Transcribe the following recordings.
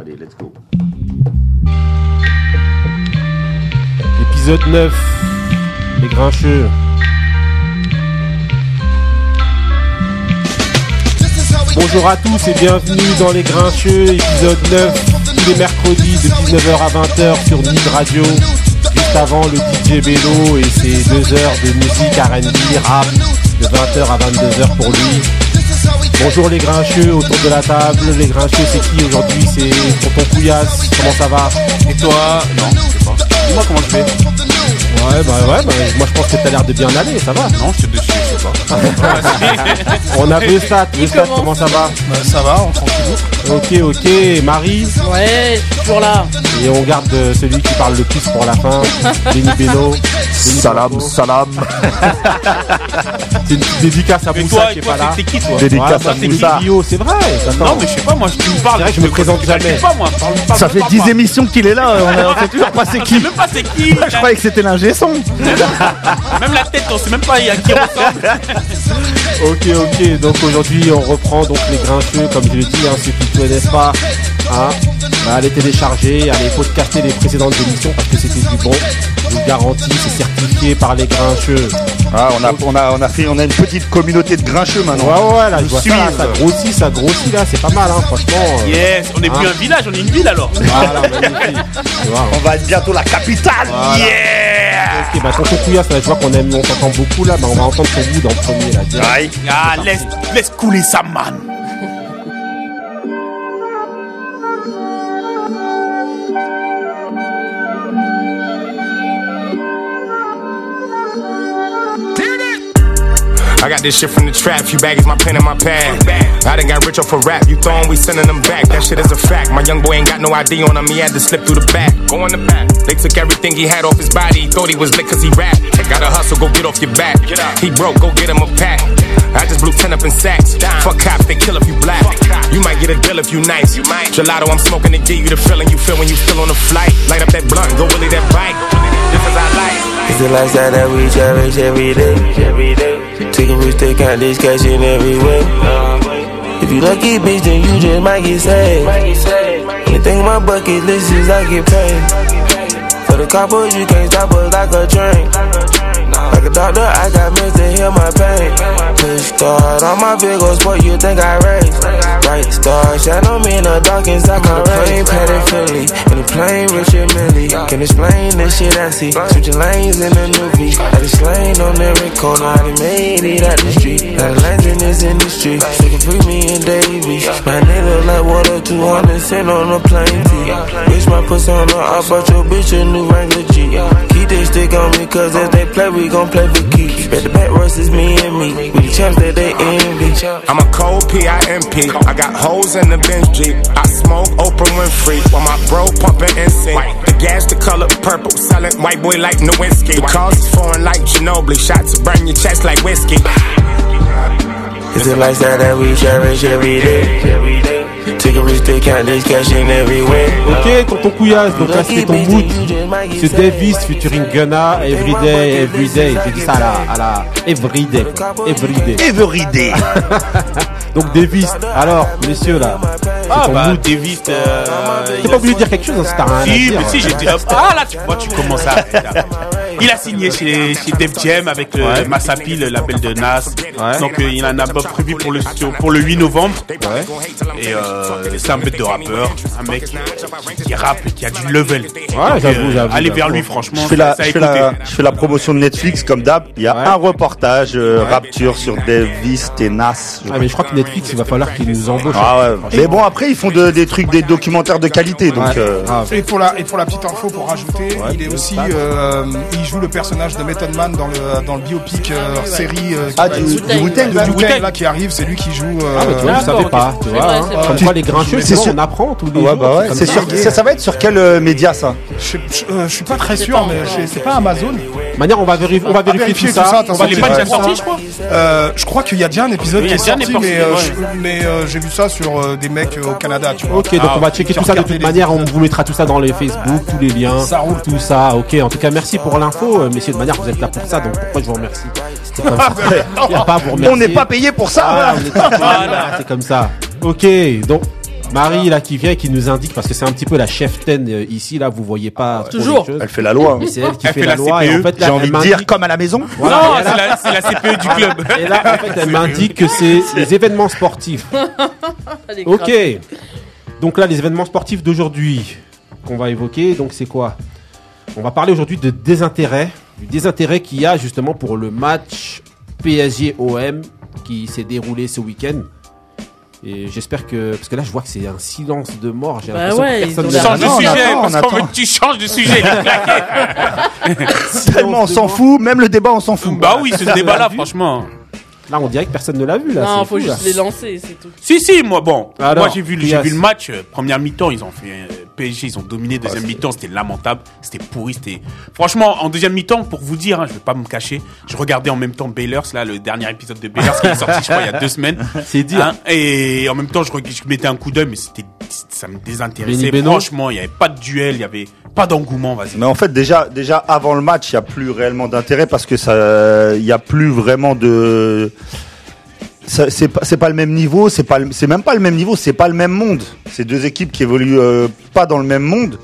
Allez, let's go. Épisode 9. Les grincheux. Bonjour à tous et bienvenue dans Les Grincheux, épisode 9, tous les mercredis de 19h à 20h sur Nid Radio. Juste avant le DJ Bello et ses deux heures de musique R&B, rap, de 20h à 22h pour lui. Bonjour les grincheux autour de la table. Les grincheux c'est qui aujourd'hui? C'est Tonton Couillasse. Comment ça va? Et toi? Non, je sais pas. Dis-moi comment je vais. Ouais bah ouais bah, moi je pense que t'as l'air de bien aller, ça va? Non, je te déçu, je sais pas. On a Vestat, Vestat comment ça va? Bah, ça va, on tranquille. Ok ok, Marie? Ouais, toujours là. Et on garde euh, celui qui parle le plus pour la fin, Benny Beno. Salam, salam. C'est une dédicace à Moussa qui est toi pas là. c'est qui toi Dédicace à bah, c'est Moussa. C'est vrai. Non, mais je sais pas, moi, je- tu me parles. C'est je me présente jamais. Je sais pas, moi. Parle, parle, Ça fait pas, 10 parle. émissions qu'il est là, on sait toujours pas c'est Je qui. sais même pas c'est qui. Je croyais que c'était l'ingé son. Même la tête, on sait même pas à qui ressemble. Ok, ok. Donc aujourd'hui, on reprend donc les grincheux, comme je l'ai dit, hein, ceux qui ne connaissent pas. Hein, allez télécharger, allez podcaster les précédentes émissions parce que c'était du bon. Je vous garantis, c'est certifié par les grincheux. Ah, on a, on a, on a fait, on a une petite communauté de grincheux Ouais, maintenant. ouais, là, je vois ça, ça grossit, ça grossit là, c'est pas mal, hein, franchement. euh, Yes, on n'est plus Hein un village, on est une ville alors. Voilà, vois, On va être bientôt la capitale. Voilà. Yeah Ok, bah Couillasse, là, je vois qu'on aime, on t'entend beaucoup là, bah on va entendre ton goût dans le premier là. direct. Ah, laisse, laisse couler ça, man. Got this shit from the trap, few baggies, my pen and my pad. I done got rich off a rap, you throwin', we sending them back. That shit is a fact. My young boy ain't got no ID on him, he had to slip through the back. Go in the back. They took everything he had off his body, he thought he was lit cause he rap. Gotta hustle, go get off your back. He broke, go get him a pack. I just blew 10 up in sacks. Fuck cops, they kill if you black. You might get a deal if you nice. Gelato, I'm smoking to give you the feeling you feel when you still on a flight. Light up that blunt, go Willie that bike. Just as I like. It's the lifestyle that we cherish every day. Day. Taking risks, they count this cash in every way. If you lucky, bitch, then you just might get saved. Anything on my bucket list is I get paid. For the coppers, you can't stop us like a train. Like a doctor, I got meds to heal my pain. Push start on my big sport, you think I race. Right star, shine on me in the dark inside my rain. Padded Philly, in the plane, Richard Millie. Can explain this shit I see. Switching lanes in the new V. I just slain on every corner, I done made it out the street. Got lanes in this industry. So can free me and Davies. My name look like water, 200 cent on a plane. Bitch, my pussy on the I bought your bitch a new Wrangler G. Keep this stick on me, cause if they play, we gon' play for keeps. Bet the back versus me and me. We the champs that they envy. I'm a cold P-I-M-P. I got hoes in the Benz Jeep. I smoke Oprah Winfrey while my bro pumping NSYNC. The gas the color purple, selling white boy like Nowinski. The cars is foreign like Ginobili. Shots to burn your chest like whiskey. It's the lifestyle that we cherish every day. Take a risk, they count this in every way. Ok, tonton Couillasse, donc là c'était ton mood. C'est Davis featuring Gunna, Everyday, Everyday. J'ai dit ça à la, à la Everyday. Everyday. Everyday. Donc Davis, alors, messieurs là, Ah, bah, mood. David. euh, T'es pas obligé de dire quelque chose, hein, si t'as rien à Si, dire. mais si, j'ai dit. Ah, là, tu vois, tu commences à. Il a signé chez, chez Def Jam avec le Ouais. Masapi, le label de Nas. Ouais. Donc, euh, il a un album prévu pour le, pour le 8 novembre. Et euh, c'est un bête de rappeur. Un mec qui, qui rappe et qui a du level. Donc, j'avoue, j'avoue, Allez vers lui, franchement. Je fais, la, ça a je, fais écouté. la, je fais la promotion de Netflix comme d'hab. Il y a Ouais. un reportage euh, Rapture sur Davis et Nas. je Ah, mais je crois que Netflix, il va falloir qu'il nous embauche. Ah ouais. Mais bon, après, ils font de- des trucs, des documentaires de qualité. Donc, Ouais. euh, Grave. Et pour la et pour la petite info pour rajouter, il est aussi euh, il joue le personnage de Method Man dans le dans le biopic euh, série euh, Ah, du, du Wu-Tang, de là du Wu-Tang. Là qui arrive, c'est lui qui joue. euh, Ah, bah, tu vois, je savais pas, tu vois. hein. Comme quoi, les grincheux, C'est on apprend tous les Ouais, jours. bah ouais, c'est ça. sûr. Ça, ça va être sur quel euh, média ça? Je, je, euh, suis pas très sûr, mais c'est pas Amazon. De manière, on va vérifier, on va vérifier tout ça. On va pas déjà sortis, je crois. Je crois qu'il y a déjà un épisode qui est sorti, mais, j'ai vu ça sur des mecs au Canada, tu vois. Ok, donc Ah, on va checker tout ça de toute manière. On vous mettra tout ça dans les Facebook, tous les liens. Ça roule. Tout ça, ok. En tout cas, merci pour l'info, euh, messieurs. De manière, vous êtes là pour ça, donc pourquoi je vous remercie C'est comme ça. Il y a pas à vous remercier. On n'est pas payé pour ça. Ah, voilà. c'est comme ça. Ok, donc Marie là qui vient et qui nous indique parce que c'est un petit peu la chef ten euh, ici là vous voyez pas trop Toujours. les choses. Elle fait la loi. Mais c'est elle qui Elle fait, fait la, la loi et CPE. en fait là, J'ai envie de dire comme à la maison. Voilà, non, c'est la, c'est la CPE du club. Et là, en fait, elle m'indique que c'est les événements sportifs. Allez, Ok. Donc là, les événements sportifs d'aujourd'hui qu'on va évoquer, donc c'est quoi? On va parler aujourd'hui de désintérêt, du désintérêt qu'il y a justement pour le match PSG-OM qui s'est déroulé ce week-end. Et j'espère que parce que là, je vois que c'est un silence de mort. J'ai Bah l'impression ouais, que personne ne Change de Non, on sujet, attend, parce on qu'on attend. veut que tu changes de sujet. Tellement on s'en fout, même le débat on s'en fout. bah oui, ce débat-là, franchement. Là, on dirait que personne ne l'a vu là. Non, faut fou, là. juste les lancer, c'est tout. Si, si, moi, bon. Alors, moi, j'ai vu, Elias. vu le match. euh, première mi-temps, ils ont fait euh, PSG, ils ont dominé. Deuxième mi-temps, c'était lamentable. C'était pourri. C'était. Franchement, en deuxième mi-temps, pour vous dire, hein, je vais pas me cacher, je regardais en même temps Baylors, là, le dernier épisode de Baylors qui est sorti, je crois, il y a deux semaines. C'est dire. Hein, et en même temps, je, mettais un coup d'œil, mais c'était, ça me désintéressait. Franchement, il y avait pas de duel, il y avait pas d'engouement, vas-y. Mais en fait, déjà, déjà avant le match, il y a plus réellement d'intérêt parce que ça, il y a plus vraiment de. C'est pas, pas le même niveau, c'est pas, même pas le même niveau, c'est pas le même monde. C'est deux équipes qui évoluent euh, pas dans le même monde.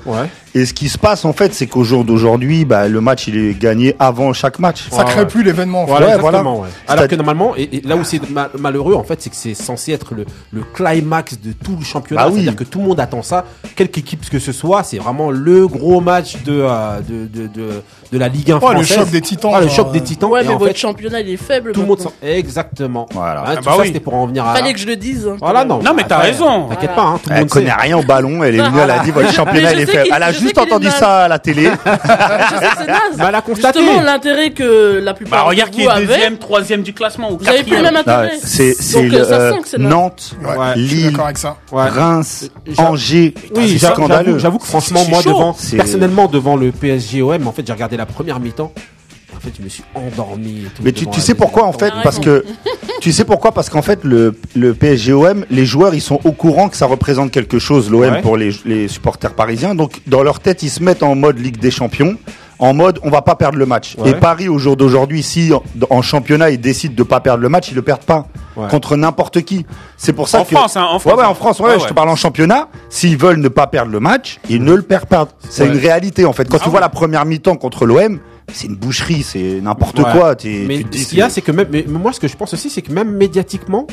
Et ce qui se passe en fait, c'est qu'au jour d'aujourd'hui, bah, le match il est gagné avant chaque match. Ça crée ouais. plus l'événement. en fait. Voilà, Ouais, exactement. voilà. ouais. Alors que normalement, et, et là où c'est ma- malheureux, en fait, c'est que c'est censé être le, le climax de tout le championnat. Bah oui. C'est-à-dire que tout le monde attend ça. Quelque équipe que ce soit, c'est vraiment le gros match de, euh, de, de, de, de la Ligue 1 Ouais, le française. choc des titans, Ouais, le genre, choc des titans. Ouais, Et mais en votre fait, championnat, il est faible. tout le monde maintenant. s'en... Exactement. Voilà. Hein, Ah tout bah ça, oui. c'était pour en venir à... Fallait que je le dise. hein. Voilà, non. Non, mais t'as raison. T'inquiète pas, hein, tout le monde connaît rien au ballon, elle est venue, elle a dit votre championnat il est faible. Elle a juste entendu ça à la télé. Je sais que c'est naze. Mais elle a constaté. Justement, l'intérêt que la plupart Bah, regarde de qui vous est avez, deuxième, troisième du classement, ou vous avez plus le quatrième. même Ah, intérêt. C'est c'est Donc, le, euh, ça sent que c'est naze. Nantes, Ouais, Ouais. je suis Lille, d'accord avec ça. Ouais. Reims, J'a- Angers. Oui, c'est j'a- scandaleux. j'avoue, que franchement, C'est moi, chaud. devant, C'est- personnellement, devant le PSG-OM, en fait, j'ai regardé la première mi-temps. En fait, je me suis endormi. et tout Mais tu, sais pourquoi en fait Ah, Parce que tu sais pourquoi Parce qu'en fait le le PSGOM, les joueurs ils sont au courant que ça représente quelque chose l'OM Ouais. pour les, les supporters parisiens. Donc dans leur tête ils se mettent en mode Ligue des Champions, en mode on va pas perdre le match. Ouais. Et Paris au jour d'aujourd'hui, si en, en championnat ils décident de pas perdre le match, ils le perdent pas Ouais. contre n'importe qui. C'est pour ça En que France, hein, en Ouais, France. ouais, en France, ouais, Ouais, je ouais. te parle en championnat. S'ils veulent ne pas perdre le match, ils ne le perdent pas. C'est Ouais. une réalité en fait. Quand Ah tu vois oui. la première mi-temps contre l'OM, c'est une boucherie, c'est n'importe Ouais. quoi. T'es- Mais tu te dis, ce qu'il y a, c'est- que même, mais moi, ce que je pense aussi, c'est que même médiatiquement,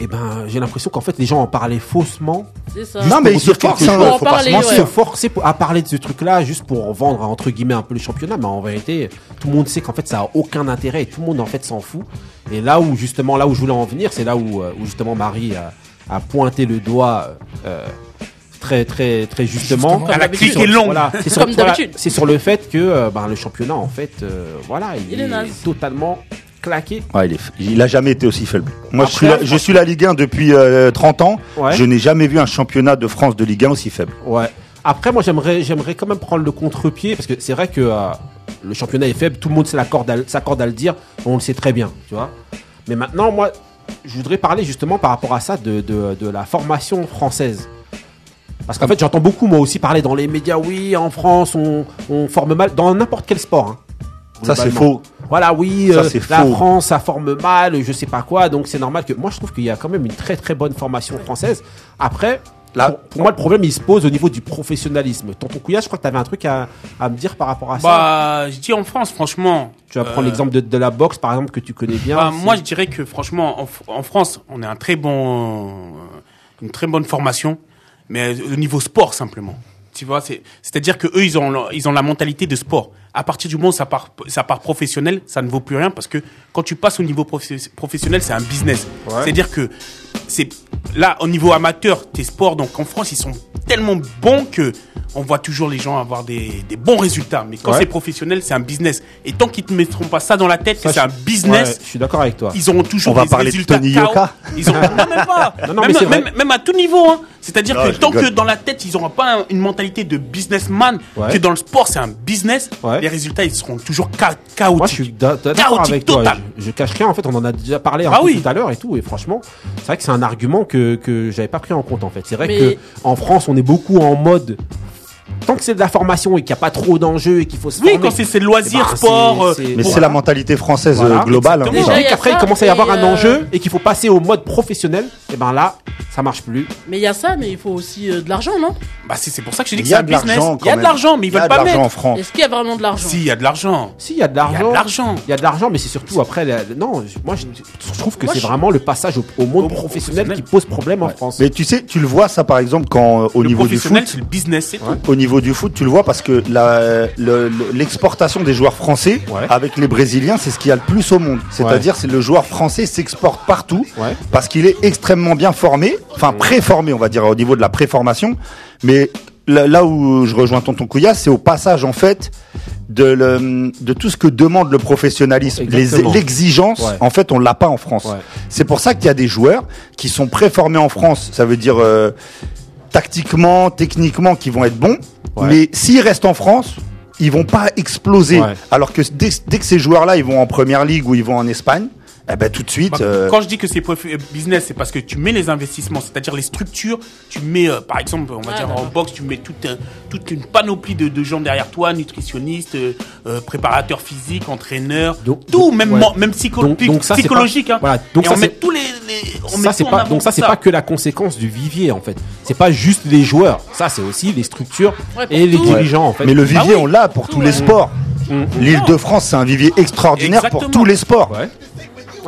eh ben, j'ai l'impression qu'en fait, les gens en parlaient faussement. C'est ça. Non, mais ils se forcent, chose. faut pas se forcer pour- à parler de ce truc-là juste pour vendre entre guillemets un peu le championnat, mais en vérité, tout le monde sait qu'en fait ça a aucun intérêt et tout le monde en fait s'en fout. Et là où justement, là où je voulais en venir, c'est là où, euh, où justement Marie a, a pointé le doigt euh, très très très justement. Justement. Elle a d'habitude. cliqué long. Voilà, c'est sur, Comme voilà, d'habitude. c'est sur le fait que euh, ben, le championnat en fait, euh, voilà, il, Il est est, totalement claqué. Ouais, il, est, il a jamais été aussi faible. Moi, je, suis la, je suis la Ligue 1 depuis euh, 30 ans. Ouais. Je n'ai jamais vu un championnat de France de Ligue 1 aussi faible. Ouais. Après, moi, j'aimerais, j'aimerais quand même prendre le contre-pied parce que c'est vrai que euh, le championnat est faible, tout le monde s'accorde à, le dire, on le sait très bien, tu vois. Mais maintenant, moi, je voudrais parler justement par rapport à ça de, de, de la formation française. Parce qu'en fait, j'entends beaucoup, moi aussi, parler dans les médias, oui, en France, on, on forme mal, dans n'importe quel sport. hein, Ça, c'est faux. Voilà, oui, Ça, euh, la faux. France, ça forme mal, je sais pas quoi, donc c'est normal que. Moi, je trouve qu'il y a quand même une très très bonne formation française. Après, Là- pour, pour moi, le problème, il se pose au niveau du professionnalisme. Tonton Couillard, je crois que tu avais un truc à, à me dire par rapport à ça. Bah, je dis en France, franchement. Tu vas prendre euh, l'exemple de, de la boxe, par exemple, que tu connais bien. Bah, moi, je dirais que franchement, en, en France, on a un très bon, euh, une très bonne formation, mais au niveau sport simplement. Tu vois, c'est, c'est-à-dire que eux, ils ont, ils ont la mentalité de sport. À partir du moment où ça part, ça part professionnel, ça ne vaut plus rien parce que quand tu passes au niveau professionnel, c'est un business. C'est-à-dire que c'est là au niveau amateur, tes sports. Donc en France, ils sont tellement bons que on voit toujours les gens avoir des, des bons résultats. Mais quand Ouais. c'est professionnel, c'est un business. Et tant qu'ils te mettront pas ça dans la tête, c'est un business, Ouais, je suis d'accord avec toi. ils auront toujours On va des parler de résultats Tony. Yoka Ils ont non même pas. Non, non, même, à tout niveau. Hein. C'est-à-dire que tant rigole. que dans la tête ils n'auront pas un- une mentalité de businessman, que dans le sport c'est un business, Ouais. les résultats ils seront toujours cha- chaotiques. Moi, je suis d'a- d'a- d'accord avec toi. total. Je, je cache rien. En fait, on en a déjà parlé un Ah peu oui. tout à l'heure et tout. Et franchement, c'est vrai que c'est un argument que, que j'avais pas pris en compte, en fait. C'est vrai Mais- que en France, on est beaucoup en mode. Tant que c'est de la formation et qu'il n'y a pas trop d'enjeux et qu'il faut se Oui, former. quand c'est c'est loisir, Eh ben, sport. euh, Mais c'est la mentalité française Voilà. euh, globale. hein. Et Déjà, a qu'après, il commence à y avoir et, un euh, enjeu et qu'il faut passer au mode professionnel. Et ben là, ça marche plus. Mais il y a ça, mais il faut aussi euh, de l'argent, non Bah, c'est c'est pour ça que je dis que Il y c'est a un de business. l'argent Il y a de l'argent, mais ils veulent de pas en mettre. France. Est-ce qu'il y a vraiment de l'argent Si, il y a de l'argent. Si, il y a de Il y a l'argent. de l'argent. Il y a de l'argent, mais c'est surtout après. la- Non, moi, je, je trouve que c'est je- vraiment le passage au, au monde Au professionnel professionnel. qui pose problème en France. Mais tu sais, tu le vois ça par exemple quand euh, au Le niveau du foot, le business, c'est tout. au niveau du foot, tu le vois parce que le- l'exportation des joueurs français Ouais. avec les Brésiliens, c'est ce qu'il y a le plus au monde. C'est-à-dire, c'est le joueur français s'exporte partout Ouais. parce qu'il est extrêmement bien formé, enfin préformé, on va dire au niveau de la préformation. Mais là, où je rejoins Tonton Couilla, c'est au passage en fait de, le- de tout ce que demande le professionnalisme, l'exigence. Ouais. En fait, on l'a pas en France. Ouais. C'est pour ça qu'il y a des joueurs qui sont préformés en France. Ça veut dire euh, tactiquement, techniquement, qui vont être bons. Ouais. Mais s'ils restent en France, ils vont pas exploser. Alors que dès, dès que ces joueurs-là, ils vont en première ligue ou ils vont en Espagne, eh ben tout de suite. Bah, euh, Quand je dis que c'est euh, business, c'est parce que tu mets les investissements, c'est-à-dire les structures. Tu mets, euh, par exemple, on va dire en boxe, tu mets toute, un- toute une panoplie de, de gens derrière toi, nutritionnistes, euh, préparateurs physiques, entraîneurs, Donc- tout, même, ouais. men- même psycho- Donc- donc ça, c'est psychologique. pas- hein. voilà, donc Et ça, on met c'est- tous les, les- on met ça c'est pas avant donc ça pour c'est pas que la conséquence du vivier en fait. C'est pas juste les joueurs, ça c'est aussi les structures Ouais, et les dirigeants en fait. Mais le vivier, Bah oui. on l'a pour tous les sports. L'île de France, c'est un vivier extraordinaire pour tous les sports. Ouais.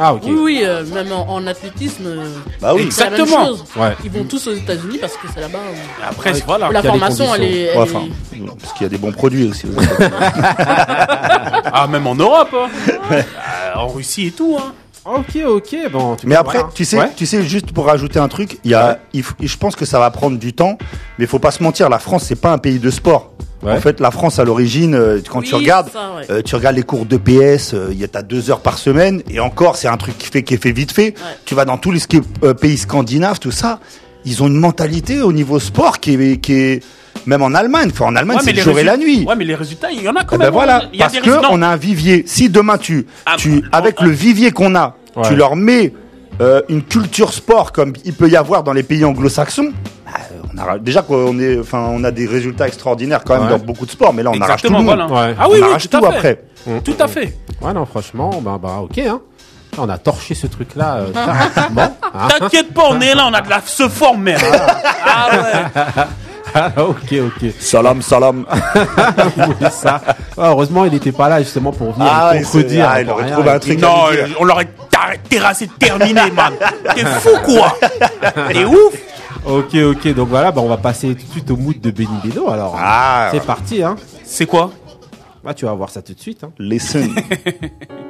Ah OK. Oui, oui, euh, même en, en athlétisme, euh, Bah oui. c'est la même Exactement. chose. Ouais. Ils vont tous aux États-Unis parce que c'est là-bas où, Après, Ouais. voilà. la formation, elle est. elle Ouais, est- enfin, parce qu'il y a des bons produits aussi. Ah, même en Europe, hein. Euh, en Russie et tout. Hein. OK, OK. Bon, tu Mais après, tu sais, Ouais. tu sais, juste pour rajouter un truc, il y a, il je pense que ça va prendre du temps, mais faut pas se mentir, la France c'est pas un pays de sport. Ouais. En fait, la France à l'origine, euh, quand Oui, tu regardes, c'est ça, ouais. euh, tu regardes les cours de PS, euh, il y a t'as deux heures par semaine, et encore, c'est un truc qui fait qui est fait vite fait. Tu vas dans tous les euh, pays scandinaves, tout ça, ils ont une mentalité au niveau sport qui est, qui est même en Allemagne. Enfin, en Allemagne, Ouais, c'est mais le jour et la nuit. Ouais, mais les résultats, il y en a quand Eh même. ben voilà, Il y a parce des que résultats. on a un vivier. Si demain tu, Ah, tu avec on- le vivier qu'on a, Ouais. tu leur mets euh, une culture sport comme il peut y avoir dans les pays anglo-saxons. On a déjà qu'on est, enfin, on a des résultats extraordinaires quand même Ouais. dans beaucoup de sports, mais là on arrache tout le Exactement, monde. voilà. Ouais. Ah oui, on oui, arrache tout, tout, après. Tout à fait. Ouais, non, franchement, bah, bah, ok, hein. On a torché ce truc-là euh, rapidement. hein. T'inquiète pas, on est là, on a de la se former. Ah ouais. Ah, ok, ok. Salam, salam. Oui, ça. Heureusement, il n'était pas là justement pour venir Ah, contredire. ah, il aurait rien. trouvé un truc. Non, on l'aurait terrassé terminé, man. T'es fou quoi T'es ouf Ok, ok. Donc voilà, bah, on va passer tout de suite au mood de Benny Beno. Alors, Ah. c'est parti, hein. C'est quoi? Bah, tu vas voir ça tout de suite. Hein. Listen.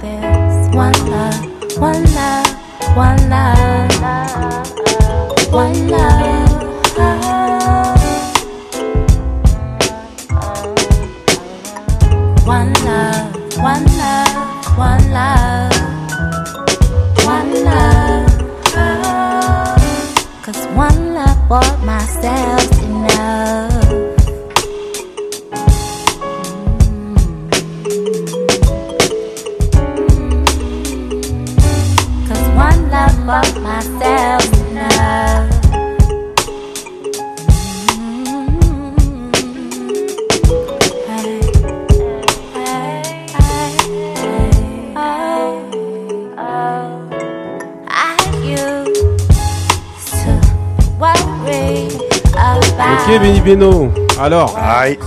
there's one love, one love, one love, one love.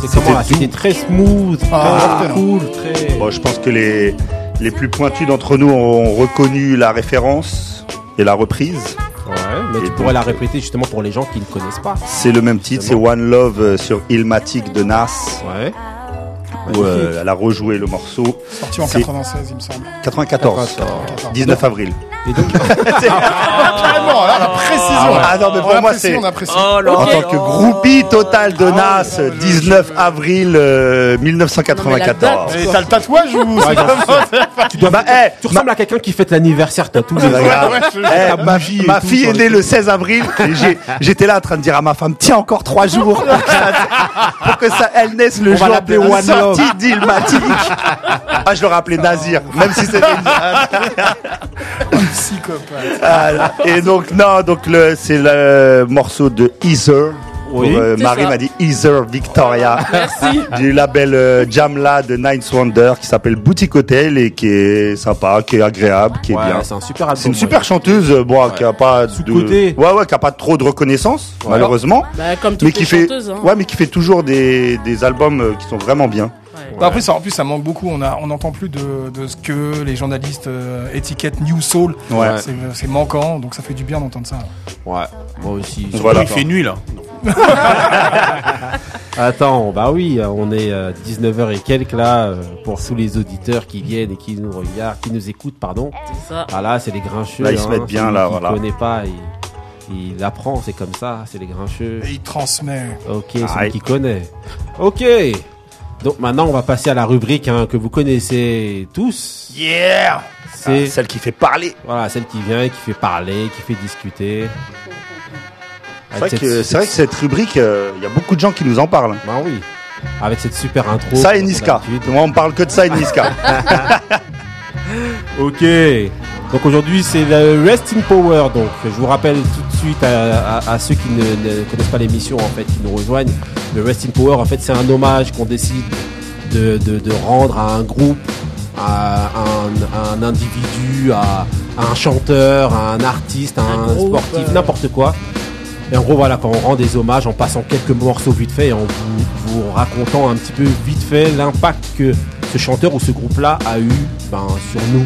C'est c'était très smooth, très Ah. cool, très. Bon, je pense que les, Les plus pointus d'entre nous ont reconnu la référence et la reprise. Ouais, mais Et tu pourrais la répéter justement pour les gens qui ne connaissent pas. C'est le même titre, c'est One Love euh, sur Ilmatic de Nas. Ouais. Où euh, elle a rejoué le morceau. Sorti en C'est 96, il me semble. 94. 94. 19 avril. Et donc, Carrément, là, la précision. Ah non, mais pour moi, c'est-. Oh En tant que groupie total de Ah Nas, ouais, je- 19 je- avril euh, 1994. Et t'as le tatouage ou tu dois Bah, eh, tu ressembles à quelqu'un qui fête l'anniversaire. Ouais, je- Eh, ma, et ma tout fille est née le 16 avril. J'étais là en train de dire à ma femme, tiens encore trois jours pour que ça, elle naisse le On va jour l'appeler de la sortie d'Ilmatic. Ah, je l'aurais appelé Nazir, même si c'était une... Psychopathe. Ah, et donc non, donc le c'est le morceau de Ether. Oui. Pour, euh, Marie ça. m'a dit Ether Victoria. Merci. du label euh, Jamla de Ninth Wonder qui s'appelle Boutique Hotel et qui est sympa, qui est agréable, qui est Ouais, bien. c'est un super album. C'est une ouais. super chanteuse, euh, bon, qui a pas de, ouais, ouais, qui a pas trop de reconnaissance, Ouais. malheureusement, Bah, comme toutes mais qui les fait, chanteuses. Hein. ouais, mais qui fait toujours des, des albums euh, qui sont vraiment bien. Ouais. Bah, après, ça, en plus, ça manque beaucoup. On a, on n'entend plus de, de ce que les journalistes euh, étiquettent New Soul. Ouais. C'est, c'est manquant, donc ça fait du bien d'entendre ça. Ouais, moi aussi. Voilà. il fait nuit là. Attends, bah oui, on est 19h et quelques là, euh, pour tous les auditeurs qui viennent et qui nous regardent, qui nous écoutent, pardon. C'est ça. Ah là, c'est les grincheux. Là, ils se hein, mettent bien, là, qui voilà. connaît pas, il, il apprend, c'est comme ça, c'est les grincheux. Et il transmet. Ok, celui Aïe. qui connaît. Ok. Donc maintenant, on va passer à la rubrique hein, que vous connaissez tous. Yeah! C'est Celle qui fait parler. voilà, celle qui vient, qui fait parler, qui fait discuter. C'est vrai, que, cette- c'est vrai que cette rubrique, euh, il y a beaucoup de gens qui nous en parlent. Bah oui. Avec cette super intro. Ça et Niska. Moi, on parle que de ça et Niska. Ok. Donc aujourd'hui c'est le Rest in Power. Donc je vous rappelle tout de suite à, à- à ceux qui ne, ne connaissent pas l'émission en fait, qui nous rejoignent. Le Rest in Power en fait c'est un hommage qu'on décide de, de- de rendre à un groupe, à un, à un individu, à, à un chanteur, à un artiste, à un, Un groupe, sportif, euh. n'importe quoi. Et en gros voilà quand on rend des hommages en passant quelques morceaux vite fait et en vous, vous racontant un petit peu vite fait l'impact que ce chanteur ou ce groupe là a eu ben, sur nous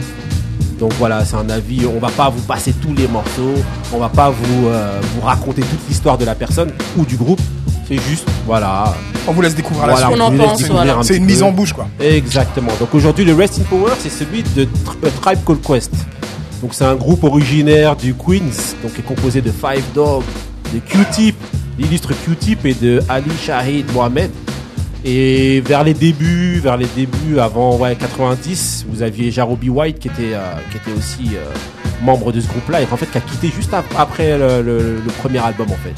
donc voilà, c'est un avis. On va pas vous passer tous les morceaux. On va pas vous, euh, vous raconter toute l'histoire de la personne ou du groupe. C'est juste, voilà. On vous laisse découvrir voilà la qu'on suite. on vous en laisse pense, découvrir voilà. un C'est une mise en bouche, quoi. Exactement. Donc aujourd'hui, le Rest in Power, c'est celui de Tri- euh, Tribe Called Quest. Donc c'est un groupe originaire du Queens, donc qui est composé de Five Dog, de Q-Tip, l'illustre Q-Tip et de Ali Shahid Mohamed. Et vers les débuts, vers les débuts avant ouais, 90, vous aviez Jarobi White qui était, euh, qui était aussi euh, membre de ce groupe-là et en fait qui a quitté juste ap- après le, le- le premier album en fait.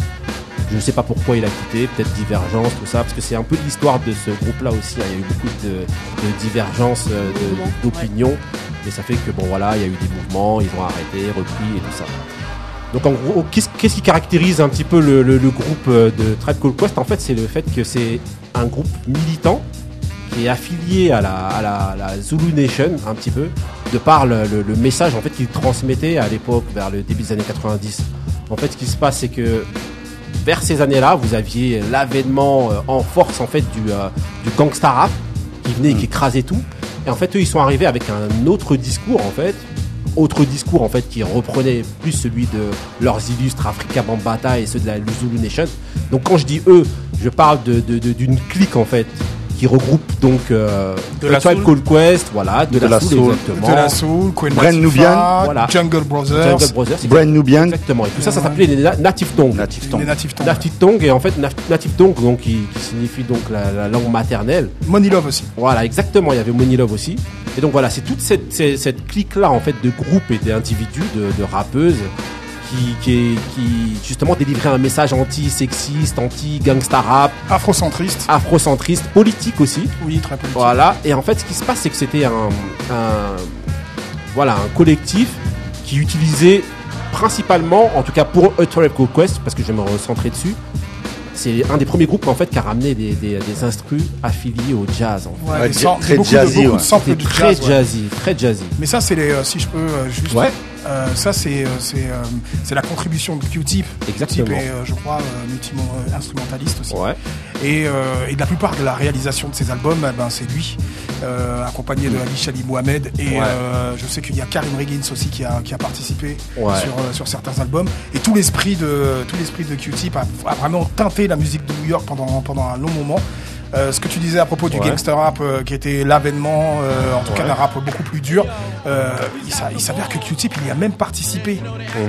Je ne sais pas pourquoi il a quitté, peut-être divergence, tout ça, parce que c'est un peu l'histoire de ce groupe-là aussi. hein. Il y a eu beaucoup de, de divergences euh, de- Mouvements, d'opinion, mais ça fait que bon voilà, il y a eu des mouvements, ils ont arrêté, repris et tout ça. Donc en gros, qu'est-ce qui caractérise un petit peu le, le- le groupe euh, de Tribe Called Quest? En fait, c'est le fait que c'est un groupe militant qui est affilié à la, à la, à la Zulu Nation un petit peu, de par le, message en fait qu'il transmettait à l'époque vers le début des années 90. En fait, ce qui se passe, c'est que vers ces années-là, vous aviez l'avènement euh, en force en fait du, euh, du gangsta rap qui venait et qui écrasait tout. Et en fait, eux, ils sont arrivés avec un autre discours en fait, autre discours en fait qui reprenait plus celui de leurs illustres Africa Bambata et ceux de la Zulu Nation. Donc quand je dis eux, je parle de- de- de- d'une clique en fait qui regroupe donc euh, De la Tribe. Called Quest, voilà, de, De la, la soul, soul. exactement. De la Soul, Queen Brand Latifah, Nubian, voilà. Jungle Brothers, Jungle Brothers, c'est Brand Nubian, exactement. Et tout ça, ça s'appelait les Na- Native Tongues. Native Tongue. les Native Tongues. Native Tongue et en fait Nat- Native Tongue donc qui, qui signifie donc la, la langue maternelle. Money Love aussi. Voilà, exactement. Il y avait Money Love aussi. Et donc voilà, c'est toute cette, cette, cette clique-là en fait de groupes et d'individus, de, de rappeuses qui, qui, qui justement délivraient un message anti-sexiste, anti-gangsta rap, Afrocentriste. afrocentriste, politique aussi. Oui, très politique. Voilà. Et en fait, ce qui se passe, c'est que c'était un, un- voilà, un collectif qui utilisait principalement, en tout cas pour Called Quest, parce que je vais me recentrer dessus, c'est un des premiers groupes en fait qui a ramené des, des, des instrus affiliés au jazz. En fait. Ouais, des très beaucoup jazzy, de, beaucoup ouais. de samples C'était de très jazz. ouais. jazzy, très jazzy. Mais ça, c'est les, euh, si je peux euh, juste Ouais. Euh, ça, c'est euh, c'est euh, c'est la contribution de Q-Tip. Exactement. Q-Tip est, euh, je crois, multi-instrumentaliste aussi. Ouais. Et, et de la plupart de la réalisation de ces albums, eh ben, c'est lui, accompagné de Ali Shali Mohamed. Et Ouais. je sais qu'il y a Karim Riggins aussi qui a, qui a participé Ouais. sur, sur certains albums. Et tout l'esprit de, tout de Q-Tip a, a vraiment teinté la musique de New York pendant, pendant un long moment. Euh, ce que tu disais à propos du Ouais. gangster rap euh, qui était l'avènement, euh, en tout cas Ouais. d'un rap beaucoup plus dur, euh, il, s'a- il s'avère que Q-Tip il y a même participé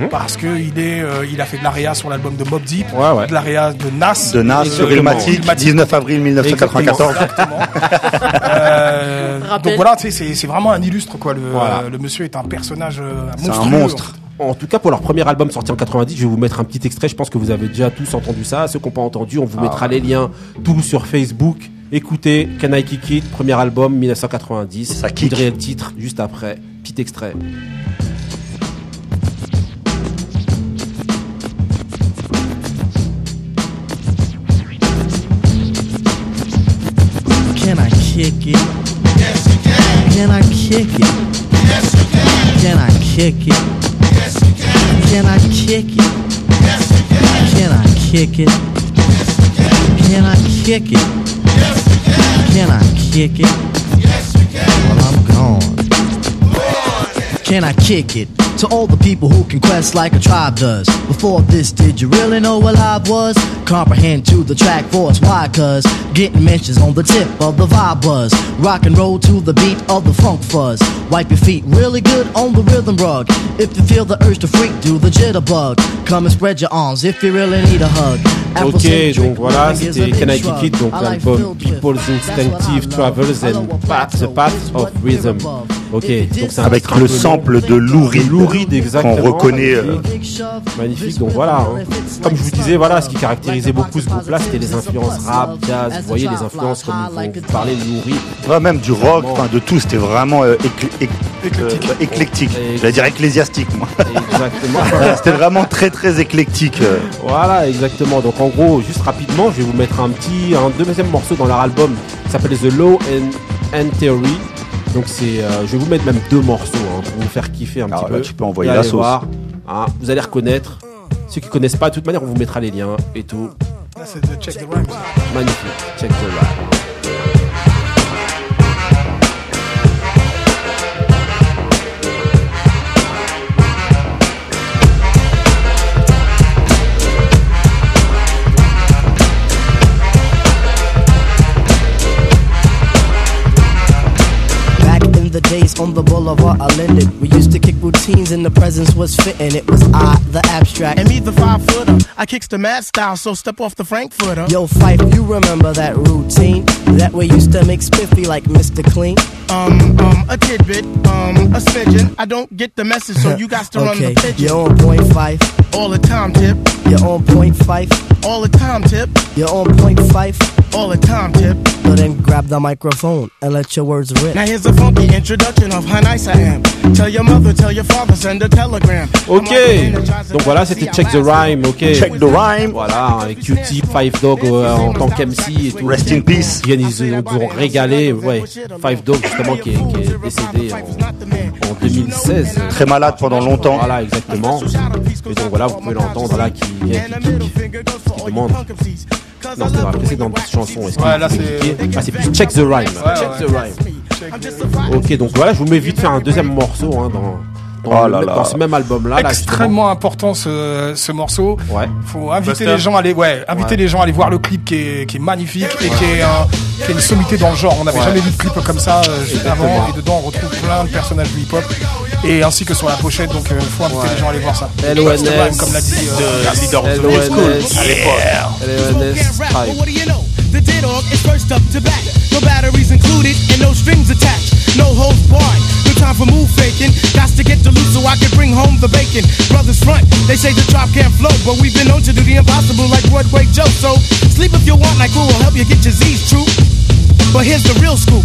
Mhm. parce que il est, euh, il a fait de l'AREA sur l'album de Mob Deep, Ouais, ouais. de l'AREA de Nas, De Nas sur Exactement. Ilmatic, 19 avril 1994. Euh, Rappel. donc voilà, tu sais, c'est c'est vraiment un illustre quoi. Le, Voilà. le monsieur est un personnage C'est un monstre. En tout cas, pour leur premier album sorti en 90, je vais vous mettre un petit extrait. Je pense que vous avez déjà tous entendu ça. Ceux qui n'ont pas entendu, on vous mettra les liens tous sur Facebook. Écoutez, Can I Kick It, premier album 1990. Ça kick. le titre juste après. Petit extrait. Can I kick it? Yes, you can. Can I kick it? Yes, you can. Can I kick it? Can. I kick it? Yes, can. Can I kick it? Yes, can. Can I kick it? Yes, can. Can I kick it? Yes, can. Well, I'm gone. Can I kick it? To all the people who can quest like a tribe does. Before this, did you really know what I was? Comprehend to the track force, why? Cause getting mentions on the tip of the vibe buzz. Rock and roll to the beat of the funk fuzz. Wipe your feet really good on the rhythm rug. If you feel the urge to freak, do the jitterbug. Come and spread your arms if you really need a hug. Ok, donc voilà, c'était Can I. Kick It, donc l'album. People's Instinctive love. Travels and Path, The Path of Rhythm. Ok, donc un Avec le sample de Lou Reed. Lou Reed, exactement. Qu'on reconnaît, euh, Magnifique, this donc voilà. hein. Comme je vous like disais, voilà, ce qui caractérisait beaucoup ce groupe-là, c'était les influences rap, jazz. Vous voyez les influences comme vous, parlez de Lou Reed. Ouais, même du rock, enfin de tout, c'était vraiment euh, écl- éc- Éclectique. euh, éclectique. J'allais dire ecclésiastique, moi. Exactement. C'était vraiment très très éclectique. euh. Voilà, exactement. Donc en gros, juste rapidement, je vais vous mettre un petit, un deuxième morceau dans leur album qui s'appelle The Law and, and Theory. Donc c'est, euh, je vais vous mettre même deux morceaux hein, pour vous faire kiffer un Ah, petit là, peu. tu peux envoyer la sauce. voir, hein, vous allez reconnaître. Ceux qui connaissent pas, de toute manière, on vous mettra les liens et tout. Là, c'est de Check the Rhymes. Magnifique. Check the rap. Days on the boulevard, I landed. We used to kick routines and the presence was fitting. It was I, the abstract. And me, the five footer. I kicks the mad style, so step off the Frankfurter. Yo, Fife, you remember that routine? That way used to make spiffy like Mr. Clean. Um, um, a tidbit, um, a smidgen. I don't get the message, so you got to run okay, the pigeon. you're on point Fife. All the time, tip. You're on point Fife. All the time, tip. You're on point Fife. All the time, tip. So then grab the microphone and let your words rip. Now here's a funky introduction of how nice I am. Tell your mother, tell your father, send a telegram. Ok, donc voilà, c'était Check the Rhyme, ok. Check the rhyme. Voilà, avec Q-Tip, Five Dog euh, en tant qu'MC et tout. Rest in peace. Ils, ils nous ont régalé, ouais. Five Dog justement qui est, qui est décédé en 2016. Très malade pendant longtemps. Voilà, exactement. Et donc voilà, vous pouvez l'entendre là qui qui kick, qui demande. Non, c'est la précédente chanson. Est-ce Ouais, qu'il là, c'est- Ah, c'est plus Check the Rhyme. Check the Rhyme. Ok, donc voilà, je vous mets vite faire un deuxième morceau hein, dans, dans, Oh le- là là. dans ce même album-là. là, Extrêmement important ce, ce morceau. Ouais. Faut inviter Buster. les gens à aller, ouais, inviter Ouais. les gens à aller voir le clip qui est, qui est magnifique et qui est, qui est une sommité dans le genre. On n'avait Ouais. jamais vu de clip comme ça euh, avant. Et dedans, on retrouve plein de personnages du hip-hop et ainsi que sur la pochette. Donc, il faut inviter Ouais. les gens à aller voir ça. LONS, comme l'a dit. euh, de Gas. leader of the LONS, new school à l'époque. LONS, But Tribe. what do you know? The dead dog is first up to bat. No batteries included and no strings attached. No holds barred. Time for move faking. Got to get to loose so I can bring home the bacon. Brothers front, they say the drop can't flow, but we've been known to do the impossible like Broadway Joe. So sleep if you want, like will help you get your Z's true. But here's the real scoop.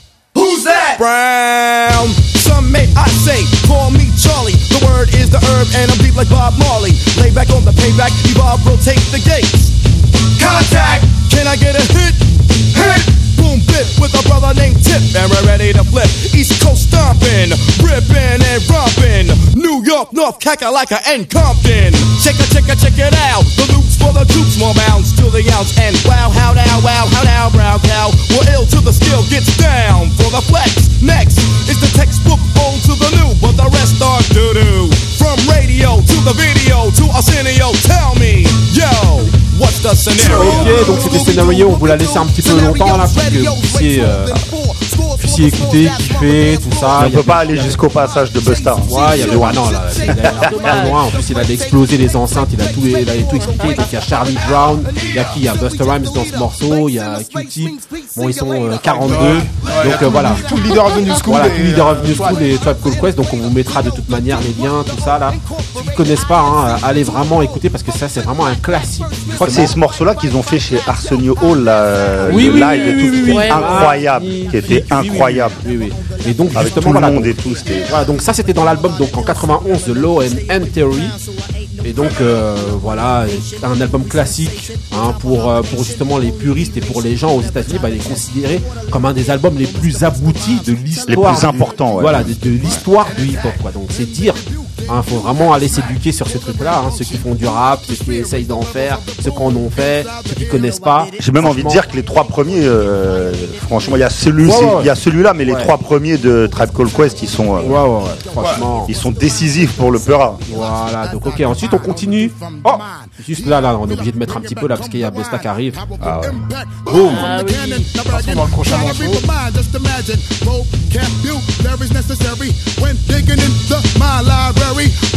Who's that? Brown. Some may I say, call me Charlie. The word is the herb, and I'm deep like Bob Marley. Lay back on the payback, evolve, rotate the gates. Contact. Can I get a hit? Boom, bip with a brother named Tip, and we're ready to flip. East Coast stomping, ripping and romping. New York, North Kakalaka, and Compton. Check it, check it, check it out. The loops for the troops, more bounds to the ounce. And wow, how now, wow, how now, brown cow. We're ill till the skill gets down for the flex. Next is the textbook old to the new, but the rest are doo doo. From radio to the video to Arsenio, tell me, yo? Ok, donc c'était scénario, on vous l'a laissé un petit peu longtemps là pour que vous puissiez, euh, puissiez écouter, kiffer, tout ça. On a peut pas aller jusqu'au passage de Busta. Ouais, il y avait ouais, non, là, il a loin. En plus, il a explosé les enceintes, il a tout, il a tout expliqué. Donc, il y a Charlie Brown, il y a qui? Il y a Buster Rhymes dans ce morceau, il y a QT. Bon, ils sont euh, 42. Donc, euh, voilà. Tout le leader of the new school. Voilà, et, tout leader of euh, New School et Tribe Called Quest. Donc, on vous mettra de toute manière les liens, tout ça là. Ceux qui connaissent pas, hein, allez vraiment écouter parce que ça, c'est vraiment un classique. Je crois que c'est ce morceau-là qu'ils ont fait chez Arsenio Hall, là, Oui, le oui, live oui, et tout, oui, qui oui, était oui. incroyable, qui était incroyable. Oui, oui. Et donc, Avec justement, tout le monde donc- et tout. Voilà, donc ça c'était dans l'album donc en 91 de Law and, and Theory. Et donc euh, voilà, un album classique hein, pour, euh, pour justement les puristes et pour les gens aux États-Unis, bah, il est considéré comme un des albums les plus aboutis de l'histoire. Les plus importants, ouais. Voilà, de, de l'histoire du hip-hop. Quoi. Donc c'est dire. Il faut vraiment aller s'éduquer sur ce truc-là. hein, ceux qui font du rap, ceux qui essayent d'en faire, ceux qui en ont fait, ceux qui connaissent pas. J'ai même envie de dire que les trois premiers, euh, franchement, il y a celui, Ouais, c'est- ouais. il y a celui-là, mais les trois premiers de Tribe Called Quest, ils sont, euh, Ouais, ouais, ouais. Franchement. ils sont décisifs pour le Peura. Voilà, donc ok, ensuite on continue. Oh Juste là, là, on est obligé de mettre un petit peu là parce qu'il y a Busta qui arrive. Ah ouais. Boum Ah oui. Passons dans le prochain morceau.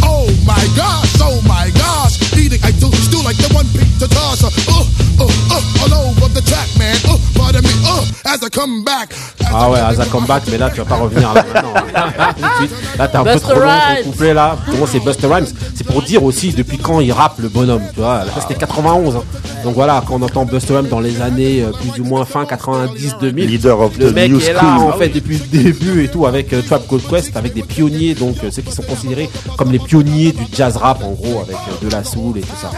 Oh my gosh, oh my gosh. Eating I do still like the one pizza tosser. Uh, uh, uh, all over the track, man. Uh, pardon me, uh, as I come back. Ah ouais, As a comeback, mais là tu vas pas revenir là maintenant. Tout de suite. Là t'es un peu Busta trop long Rhymes. ton couplet là. Bon, c'est Buster Rhymes? C'est pour dire aussi depuis quand il rappe le bonhomme, tu vois. Là c'était 91. hein. Donc voilà, quand on entend Buster Rhymes dans les années euh, plus ou moins fin 90-2000. Leader of Le the mec new est là school. en fait depuis le début et tout avec euh, Trap Called Quest, avec des pionniers donc euh, ceux qui sont considérés comme les pionniers du jazz rap en gros avec euh, de la soul et tout ça.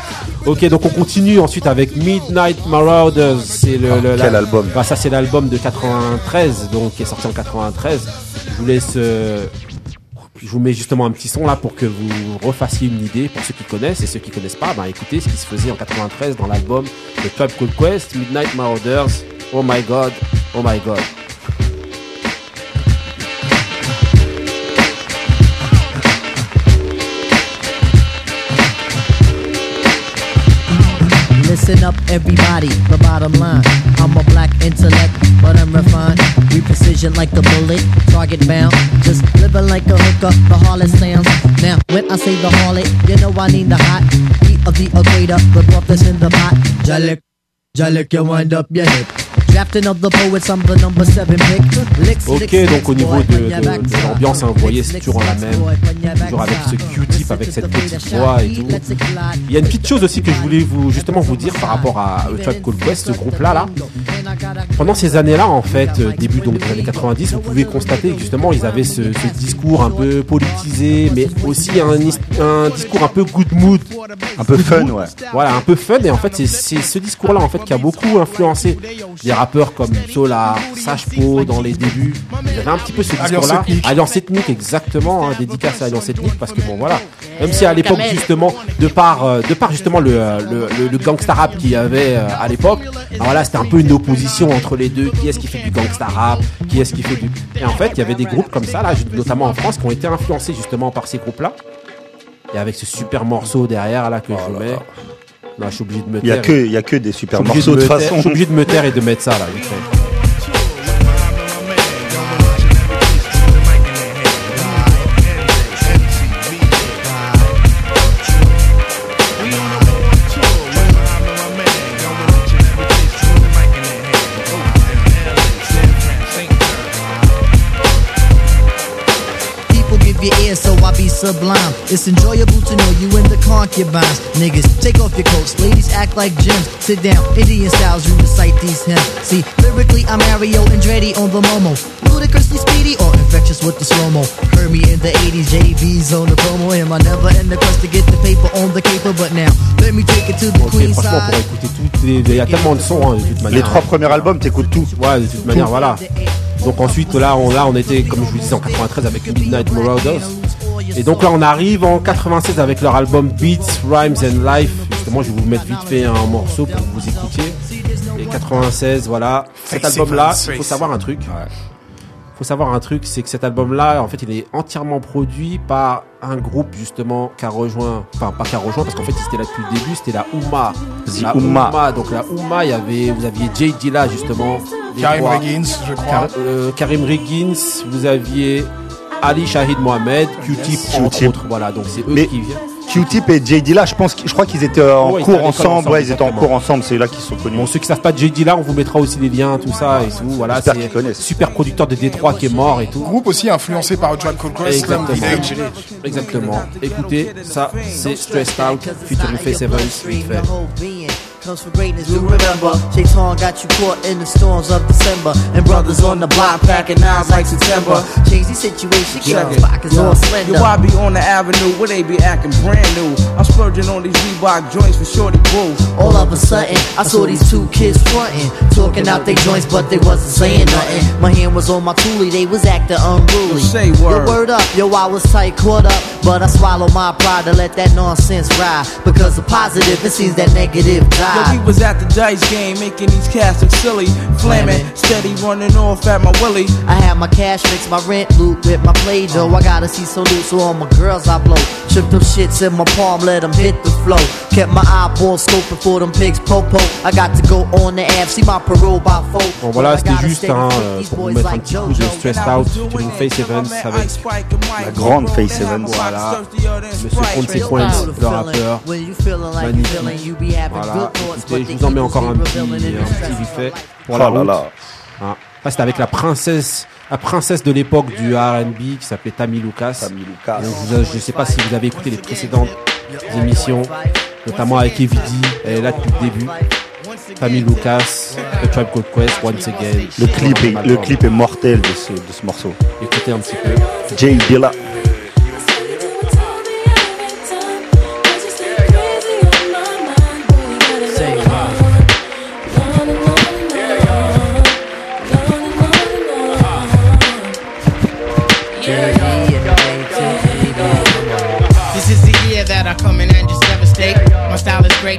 Ok donc on continue ensuite avec Midnight Marauders, c'est le, le- Ah, quel la- album. Bah, ça c'est l'album de 93 donc qui est sorti en 93. Je vous laisse euh, je vous mets justement un petit son là pour que vous refassiez une idée pour ceux qui connaissent et ceux qui connaissent pas, bah écoutez ce qui se faisait en 93 dans l'album de Tribe Called Quest, Midnight Marauders. Oh my god, oh my god. Listen up, everybody. The bottom line. I'm a black intellect, but I'm refined. We precision like the bullet, target bound. Just living like a hooker, the harlot sounds. Now, when I say the harlot, you know I need the hot heat of the equator, the that's in the pot. Jalik, Jalik, you wind up your hip. Ok, donc au niveau de, l'ambiance, hein, vous voyez, c'est toujours la même. Toujours avec ce. Q-tip, avec cette petite voix et tout. Il y a une petite chose aussi que je voulais vous justement vous dire par rapport à au Tribe Called Quest, ce groupe-là là. Pendant ces années-là, en fait, euh, début donc des années 90, vous pouvez constater que justement ils avaient ce, ce discours un peu politisé, mais aussi un, is- un discours un peu good mood, Un peu fun, ouais. voilà, un peu fun. Et en fait, c'est- ce discours-là en fait qui a beaucoup influencé des rappeurs comme Solar, Sashpo dans les débuts. Il y avait un petit peu ce discours-là. Alliance ethnique, exactement, hein, dédicace à Alliance ethnique parce que bon voilà. Même si à l'époque justement, de par, euh, de par justement le, euh, le, le, le gangsta rap qu'il y avait euh, à l'époque, voilà, c'était un peu une opposition entre les deux. Qui est-ce qui fait du gangsta rap? Qui est-ce qui fait du Et en fait, il y avait des groupes comme ça là, notamment en France, qui ont été influencés justement par ces groupes-là. Et avec ce super morceau derrière là que je vous mets. Non, je suis obligé de me Il y a taire. que, il y a que des super morceaux de toute façon. Je suis obligé de me taire et de mettre ça là. Sublime. It's enjoyable to know you in the concubines. Niggas, take off your coats. Ladies act like gems. Sit down, Indian styles, you recite these hymns. See, lyrically, I'm Mario Andretti on the Momo. Ludicrously speedy or infectious with the slow mo. Heard me in the 80s, JV's on the promo. Am I never in the quest to get the paper on the caper? But now, let me take it to the Ok, queen franchement, pour écouter. Il y a tellement de sons, hein, de toute manière. Les trois premiers albums, t'écoutes tout. Ouais, de toute manière, voilà. Donc ensuite, là, on, là, on était, comme je vous disais, en 93 avec Midnight Marauders. Et donc là, on arrive en 96 avec leur album Beats, Rhymes and Life. Justement, je vais vous mettre vite fait un morceau pour que vous écoutiez. Et 96, voilà. Cet album-là, il faut savoir un truc. faut savoir un truc, c'est que cet album-là, en fait, il est entièrement produit par un groupe justement qui a rejoint, enfin pas qui a rejoint, parce qu'en fait, ils étaient là depuis le début, c'était la Ouma. La Oumma. Donc la Ouma, il y avait, vous aviez Jay Dilla justement. Karim. Riggins, je crois. Euh, Karim Riggins, vous aviez Ali Shahid Mohamed, Q-Tip, entre autres. Voilà, donc c'est eux Mais qui viennent. Q-Tip et JD là, je pense, je crois qu'ils étaient euh, en Ouais, cours ensemble. ensemble, Ouais, ils étaient en cours ensemble. C'est là qu'ils sont connus. Bon, ceux qui savent pas JD là, on vous mettra aussi les liens, tout ça et tout. Voilà, J'espère c'est qu'ils connaissent. super producteur de Détroit qui est mort et tout. Groupe aussi influencé par Called Quest, Exactement. Exactement. Écoutez, ça, c'est Stressed Out, featuring Face Evans. Comes for greatness, you remember. Shaitan got you caught in the storms of December. And brothers on the block packing nines like September. Change the situation, Check the pockets Yo, all slender. yo, I be on the avenue where they be acting brand new. I'm splurging on these Reebok joints for shorty boo. All of a sudden, I saw these two kids frontin', talking out their joints, but they wasn't saying nothing. My hand was on my toolie, they was acting unruly. Say Yo, word. word up, yo, I was tight, caught up, but I swallowed my pride to let that nonsense ride. Because the positive, it seems that negative Yo, we was at the dice game making these cats look silly. Flamming, steady running off at my willy. I had my cash fix, my rent loop with my play dough. I gotta see so loose, so all my girls I blow. Shook them shits in my palm, let them hit the flow. Kept my eyeball scoping for them pigs, popo. I got to go on the app, see my parole by four. Bon voilà, c'était juste hein, euh, pour vous mettre un petit coup de Stressed Out, featuring Face Evans avec La grande Face Evans. Voilà, Monsieur Consequence, le rappeur. Magnifique. Voilà, écoutez, je vous en mets encore un petit, un petit vite fait pour la Oh là route. là. Hein. Là, c'était avec la princesse, la princesse de l'époque du R&B qui s'appelait Tammy Lucas. Tammy Lucas. Donc, je ne sais pas si vous avez écouté les précédentes émissions, notamment avec Evie D. Elle est là depuis le début. Tammy Lucas, The Tribe Called Quest, Once Again. Le clip, est, le clip est mortel de ce, de ce morceau. Écoutez un petit peu. Jay Dilla.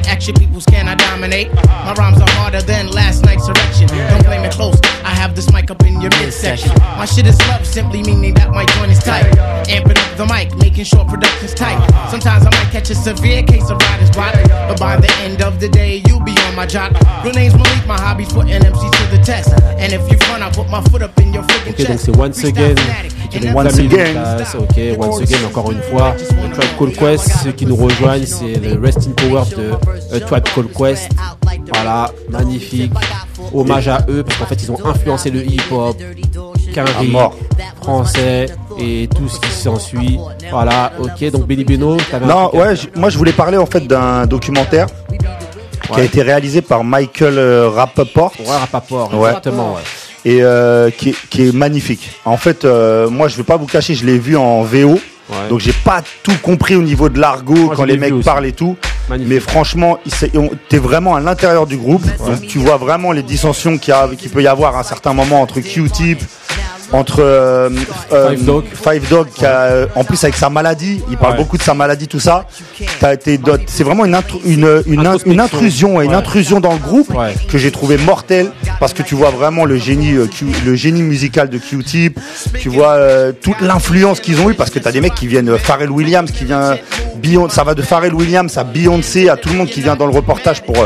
Is action peoples can I dominate. My rhymes are harder than last night's erection. Don't blame it close, I have this mic up in your midsection. My shit is love, simply meaning that my joint is tight. Amping up the mic, making sure production's tight. Sometimes I might catch a severe case of writer's block, but by the end of the day, you'll be on my job. Real name's Malik, my hobby's putting MCs to the test. And if you front, I put my foot up in your freaking Ok, donc chest. c'est Once Again. Featuring Once Again. Lucas. Ok, Once Again, encore une fois. Tribe Called Quest, ceux qui nous rejoignent, c'est le Rest in Power de euh, Tribe Called Quest. Voilà, magnifique. Hommage à eux, parce qu'en fait, ils ont influencé le hip-hop, Quinry, français et tout ce qui s'ensuit. Voilà, ok, donc Benny Beno, t'avais un Non, ouais, je- moi je voulais parler en fait d'un documentaire qui a été réalisé par Michael euh, Rappaport. Ouais, Rappaport, Ouais. exactement, ouais. Et euh, qui, est, qui est magnifique. En fait, euh, moi je vais pas vous cacher, je l'ai vu en VO. Ouais. Donc j'ai pas tout compris au niveau de l'argot Moi, quand les mecs aussi. parlent et tout. Magnifique. Mais franchement, t'es vraiment à l'intérieur du groupe. Donc tu vois vraiment les dissensions qu'il y a- qu'il peut y avoir à un certain moment entre Q-Tip, entre euh, euh, Five Dog. Five Dog qui a, euh, en plus avec sa maladie, il parle Ouais. beaucoup de sa maladie, tout ça. T'as été c'est vraiment une, intru- une, une, intrusion, une intrusion dans le groupe Ouais. que j'ai trouvé mortelle parce que tu vois vraiment le génie, euh, Q- le génie musical de Q-Tip. Tu vois toute l'influence qu'ils ont eu parce que t'as des mecs qui viennent, Pharrell Williams qui vient, ça va de Pharrell Williams à Beyoncé à tout le monde qui vient dans le reportage pour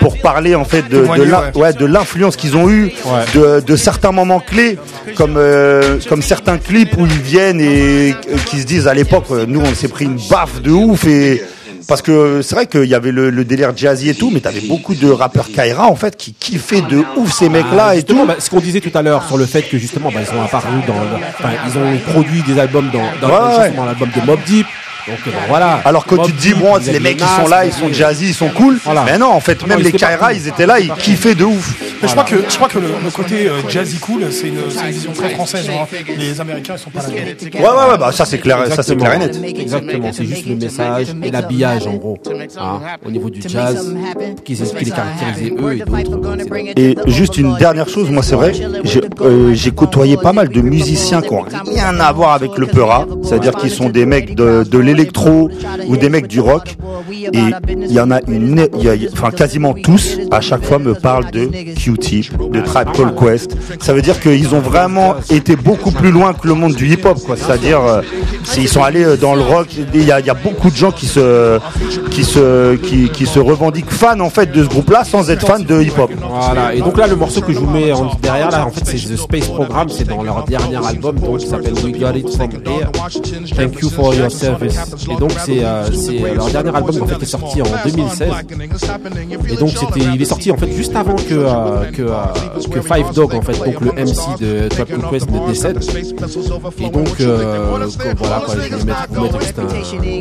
pour parler en fait de de l'influence qu'ils ont eu, de, de certains moments clés, comme euh, comme certains clips où ils viennent et euh, qui se disent à l'époque, euh, nous on s'est pris une baffe de ouf et parce que c'est vrai qu'il y avait le, le délire jazzy et tout, mais t'avais beaucoup de rappeurs Kaira en fait qui kiffaient de ouf ces mecs-là Ah, et justement, tout. bah, ce qu'on disait tout à l'heure sur le fait que justement, bah, ils ont apparu dans, enfin, ils ont produit des albums dans, dans, Ouais, ouais. l'album de Mob Deep. Donc euh, bah, voilà. Alors que tu te dis bon, les mecs qui sont là, ils sont jazzy, ils sont cool. Voilà. Mais non, en fait, même les Kaira, ils étaient là, ils kiffaient de ouf. Je crois que je crois que le, le côté euh, jazzy cool, c'est une, vision très française. hein. Les Américains, ils sont pas là. Ouais, ouais, ouais, bah ça c'est clair, ça c'est clair et net. Exactement, c'est juste le message et l'habillage en gros. hein, au niveau du jazz, qui, qui les caractérisait eux et d'autres. Et juste une dernière chose, moi c'est vrai, j'ai euh, côtoyé pas mal de musiciens qui ont rien à voir avec le Peura, c'est-à-dire qu'ils sont des mecs de, de l'électro ou des mecs du rock. Et il y en a une, enfin quasiment tous, à chaque fois me parlent de Q-Tip, de Tribe Quest. Ça veut dire qu'ils ont vraiment été beaucoup plus loin que le monde du hip-hop, quoi. C'est-à-dire, euh, ils sont allés euh, dans le rock. Il y a, beaucoup de gens qui se, qui se, qui, se revendiquent fans en fait de ce groupe-là sans être fans de hip-hop. Voilà, et donc là, le morceau que je vous mets derrière, là, en fait, c'est The Space Program, c'est dans leur dernier album, donc, qui s'appelle We Got It From Here. Thank you for your service. Et donc, c'est euh, c'est, euh, leur dernier album, en fait, qui est sorti en 2016. Et donc, c'était, il est sorti, en fait, juste avant que, euh, que, euh, que Five Dog, en fait, donc le MC de Trap Called Quest ne décède. Et donc, euh, que- voilà, quoi, je vais mettre, vous mettre juste un,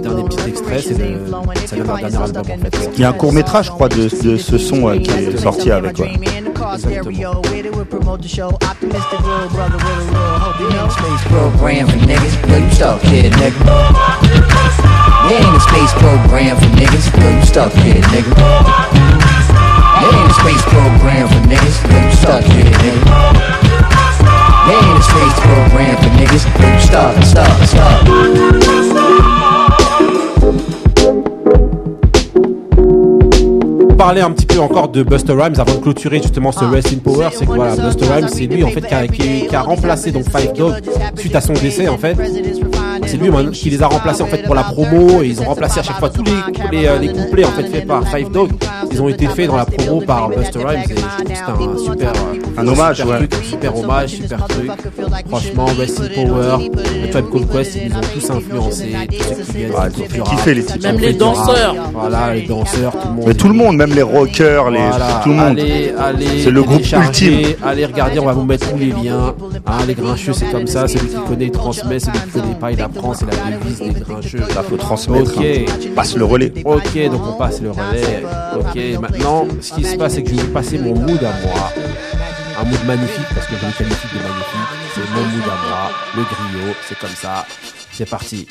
dernier petit extrait, c'est de, ça vient de leur dernier album, en fait. Il y a un court métrage, je crois, de, de ce son euh, qui est sorti avec. ouais. Program for niggas. Yo, you stuck here, nigga. You ain't a space program for niggas. Yo, you stuck here, nigga. You ain't a space program for niggas. Yo, you stuck here, nigga. You ain't a space program for niggas. Yo, you stuck, stuck, stuck. Parler un petit peu encore de Buster Rhymes avant de clôturer justement ce Rest in Power, c'est que voilà, Buster Rhymes, c'est lui en fait qui a, qui- qui a remplacé donc Five Dog suite à son décès en fait. C'est lui qui les a remplacés en fait pour la promo et ils ont remplacé à chaque fois tous les, les, euh, les couplets en fait faits par Five Dog. Ils ont été faits dans la promo par Buster Rhymes et je trouve que c'était un super euh, Un hommage, super ouais. truc, un super hommage, super truc. Franchement, Rest in Power, le Tribe Called Quest, ils nous ont tous influencés, tous ceux qui viennent. Ouais, qui ils ont kiffé les types. qui Même les danseurs. Voilà, les danseurs, tout le monde. Mais tout le monde, même les rockers, les, Voilà, tout le monde. Allez, allez, C'est le groupe ultime. Allez regarder, on va vous mettre tous les liens. Hein, les grincheux, c'est comme ça. Celui qui connaît, il transmet. Celui qui connaît pas, il apprend. C'est la devise des grincheux. Là, faut transmettre. Ok. hein. Passe le relais. Ok, donc on passe le relais. Ok, maintenant, ce qui se passe, c'est que je vais passer mon mood à moi. Un mood magnifique, parce que je le qualifie de magnifique. C'est mon mood à moi. Le griot, c'est comme ça. C'est parti.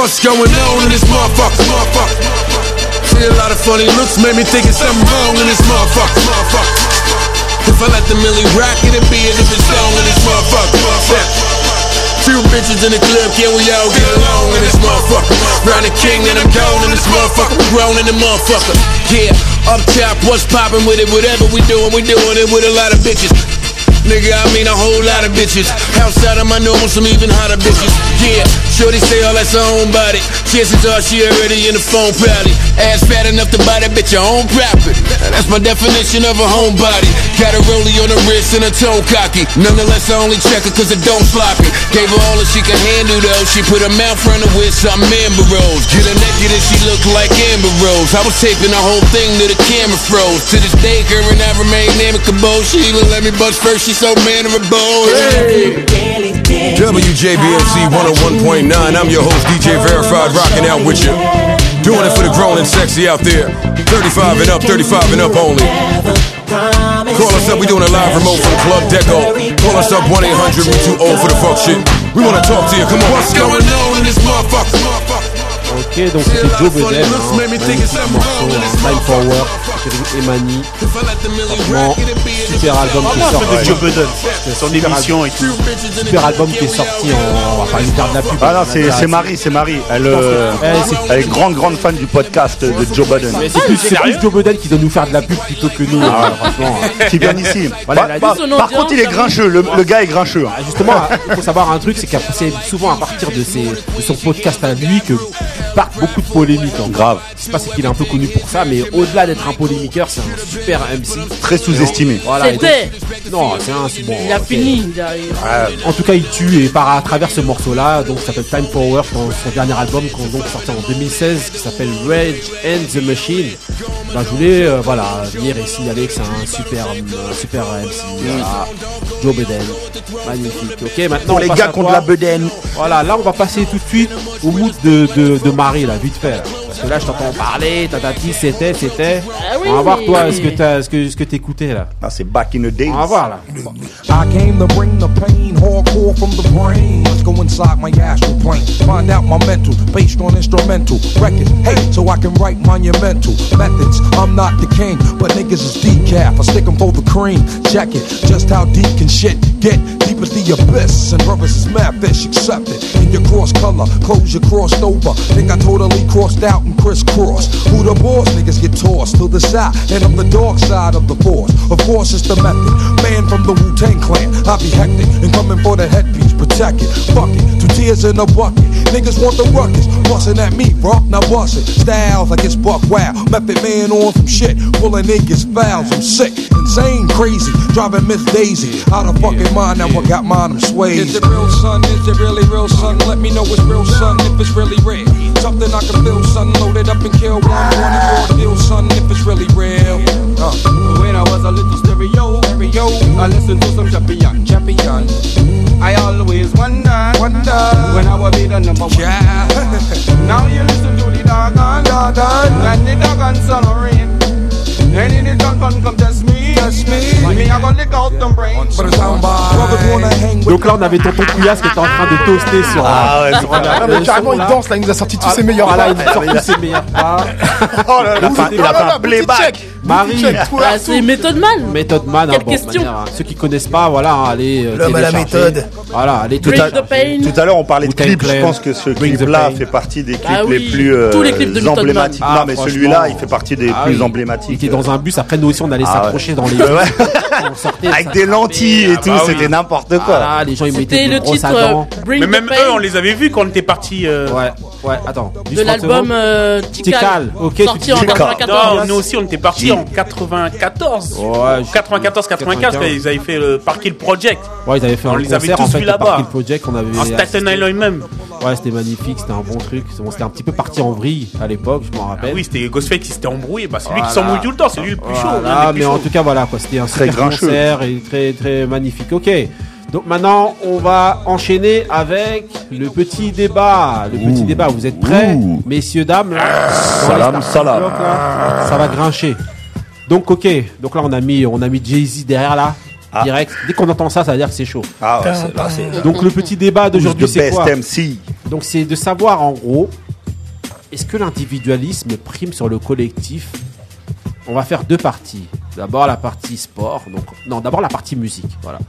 What's going on in this motherfucker? motherfucker? See a lot of funny looks, made me thinking something wrong in this motherfucker. motherfucker. If I let the Millie rock, it'd be a different song in this motherfucker. motherfucker. Few bitches in the club, can we all get along in this motherfucker? Round the king and I'm gone in this motherfucker, grown in the motherfucker. Yeah, up top, what's poppin' with it? Whatever we doing, we doing it with a lot of bitches. Nigga, I mean a whole lot of bitches. Outside of my normal, some even hotter bitches. Yeah, shorty say all that's her own body. Chances are she already in the phone probably. Ass fat enough to buy that bitch her own property. That's my definition of a homebody. Got a rollie on the wrist and a toe cocky. Nonetheless, I only check her cause it don't sloppy. Gave her all that she could handle though. She put her mouth front of with some amber rose. Get her naked and she look like Amber Rose. I was taping the whole thing to the camera froze. To this day, girl, and I remain amicable. She even let me bust first. She so mannerable. Hey. WJBMC 101.9. I'm your host, DJ Verified, rocking out with you. Doing it for the grown and sexy out there. 35 and up, 35 and up only. Call us up, we doing a live remote from Club Deco. Call us up 1 800 we too old for the fuck shit. We wanna talk to you, come on. What's going on in this motherfucker? motherfucker? Ok, donc c'était Joe Budden, hein, magnifique morceau, hein, Time Forward, featuring Emani. Franchement, super album qui est Parle un peu sorti. de Joe Budden, son Super émission et tout. Super album qui est sorti en. On va pas lui faire de la pub. Ah non, c'est c'est Marie, c'est Marie. Elle, euh, Ouais, c'est- elle est grande, grande fan du podcast de Joe Budden. Mais c'est plus, c'est plus Joe Budden qui doit nous faire de la pub plutôt que nous. Ah, hein, franchement. Qui vient ici. Voilà, Bah, elle a dit bah, par contre, il est grincheux. Le, le gars est grincheux. hein. Ah, Justement, il faut savoir un truc, c'est qu'après, c'est souvent à partir de, ses, de son podcast à lui que part beaucoup de polémiques. En Grave. Ce qui c'est qu'il est un peu connu pour ça, mais au-delà d'être un polémiqueur, c'est un super MC. Très sous-estimé. Voilà, et donc- C'était. Non, c'est un. Bon, Il a ok. fini. il a- il- En tout cas, il tue et par à travers ce morceau-là, donc ça s'appelle Time Power, dans son dernier album, qui est donc sorti en 2016, qui s'appelle Rage and the Machine. Ben, je voulais, euh, voilà, venir et signaler que c'est un super, un super MC. Voilà. Joe Biden, magnifique. Ok, maintenant Pour les gars qui ont de la bedaine. Voilà, là on va passer tout de suite au mood de, de, de Marie, là, vite fait. là. Parce que là je t'entends parler, tatati, c'était, c'était. Ah oui, on va voir oui. toi ce que t'as, ce que, ce que t'écoutais là. Ah, c'est back in the days. On va voir là. I came to bring the pain, hardcore from the brain. Let's go inside my astral plane, find out my mental, based on instrumental records. Hey, so I can write monumental methods. I'm not the king, but niggas is decaf. I stick 'em for the cream. Check it, just how deep can shit get? Deep as the abyss, and brothers is mad fish, accept it. In your cross color, clothes you crossed over. Think I totally crossed out and crisscross. Who the boss? Niggas get tossed to the side, and I'm the dark side of the force. Of course, it's the method. Man from the Wu Tang clan, I be hectic and coming for the headpiece, protect it. Fuck it, two tears in a bucket. Niggas want the ruckus, bustin' at me, bro. Now bust it. Styles like it's buck wow. Method man on some shit, pulling niggas fouls. I'm sick, insane, crazy, driving Miss Daisy out of fucking mind. Now I got mine, I'm swayed. Is it real, son? Is it really real, son? Let me know it's real, son. If it's really real, something I can feel, son. Load it up and kill one. One for deal, son. If it's really real. Uh. When I was a little stereo, stereo, I listened to some champion, champion. I always wonder, wonder when I will be the number one. now you listen to the doggone, doggone, and the doggone sun rain. And in the done fun come test me, test me. Me I gonna lick out them brains. But it's on by. Brothers wanna hang with Donc là on avait tonton Couillasse qui était en train de toaster sur. Ah ouais, sur c'est la- Non, le mais carrément, il danse là, il nous a sorti tous Ah, ses meilleurs Voilà, pas. il sort tous ses meilleurs pas. Oh là là, Il a pas- Marie. Bah, c'est. Method Man. Méthode Man, hein, Quelle bon, question manière, hein. ceux qui connaissent pas, voilà, hein, allez. euh, L'homme à la méthode. Voilà, allez Tout à, tout à l'heure, on parlait de clips. Je pense que ce clip-là fait partie des clips Ah oui, les plus euh, tous les clips de emblématiques. Ah, non, mais celui-là, il fait partie des Ah plus oui. Il emblématiques. était dans un bus, après nous aussi on allait Ah ouais. s'approcher dans les Ouais, ouais. On sortait, Avec ça des lentilles et ah tout, bah c'était n'importe quoi. Voilà, les gens ils mettaient le titre euh, Mais même eux, on les avait vus quand on était partis. Ouais, ouais, attends. de 10 30 l'album. Tikal, ok, Sorti en dis Tikal. 94. Non, nous aussi, on était partis en 94. Ouais, 94, 95, quand ils avaient fait le Park Hill Project. Ouais, ils avaient fait On un les avait concert en tous fait au Park là-bas. Hill Project, on avait En Staten Island même. Ouais, c'était magnifique, c'était un bon truc. Bon, c'était un petit peu parti en vrille à l'époque, je m'en Ah rappelle. oui, c'était Ghostface qui s'était embrouillé. Bah, c'est lui qui Voilà. s'embrouille tout le temps, c'est lui le plus chaud. Voilà, plus mais en tout cas, voilà, quoi. C'était un Très super grincheux. concert et très, très magnifique. Ok. Donc maintenant, on va enchaîner avec le petit débat. Le petit Ouh. débat, vous êtes prêts, Ouh. messieurs, dames là Salam, salam. là, Ça va grincher. Donc, ok. Donc là, on a mis, on a mis Jay-Z derrière là. Ah. Direct. Dès qu'on entend ça, ça veut dire que c'est chaud. Ah ouais, là, Donc le petit débat d'aujourd'hui, c'est quoi MC. Donc c'est de savoir en gros, est-ce que l'individualisme prime sur le collectif? On va faire deux parties. D'abord la partie sport, donc non, d'abord la partie musique, voilà.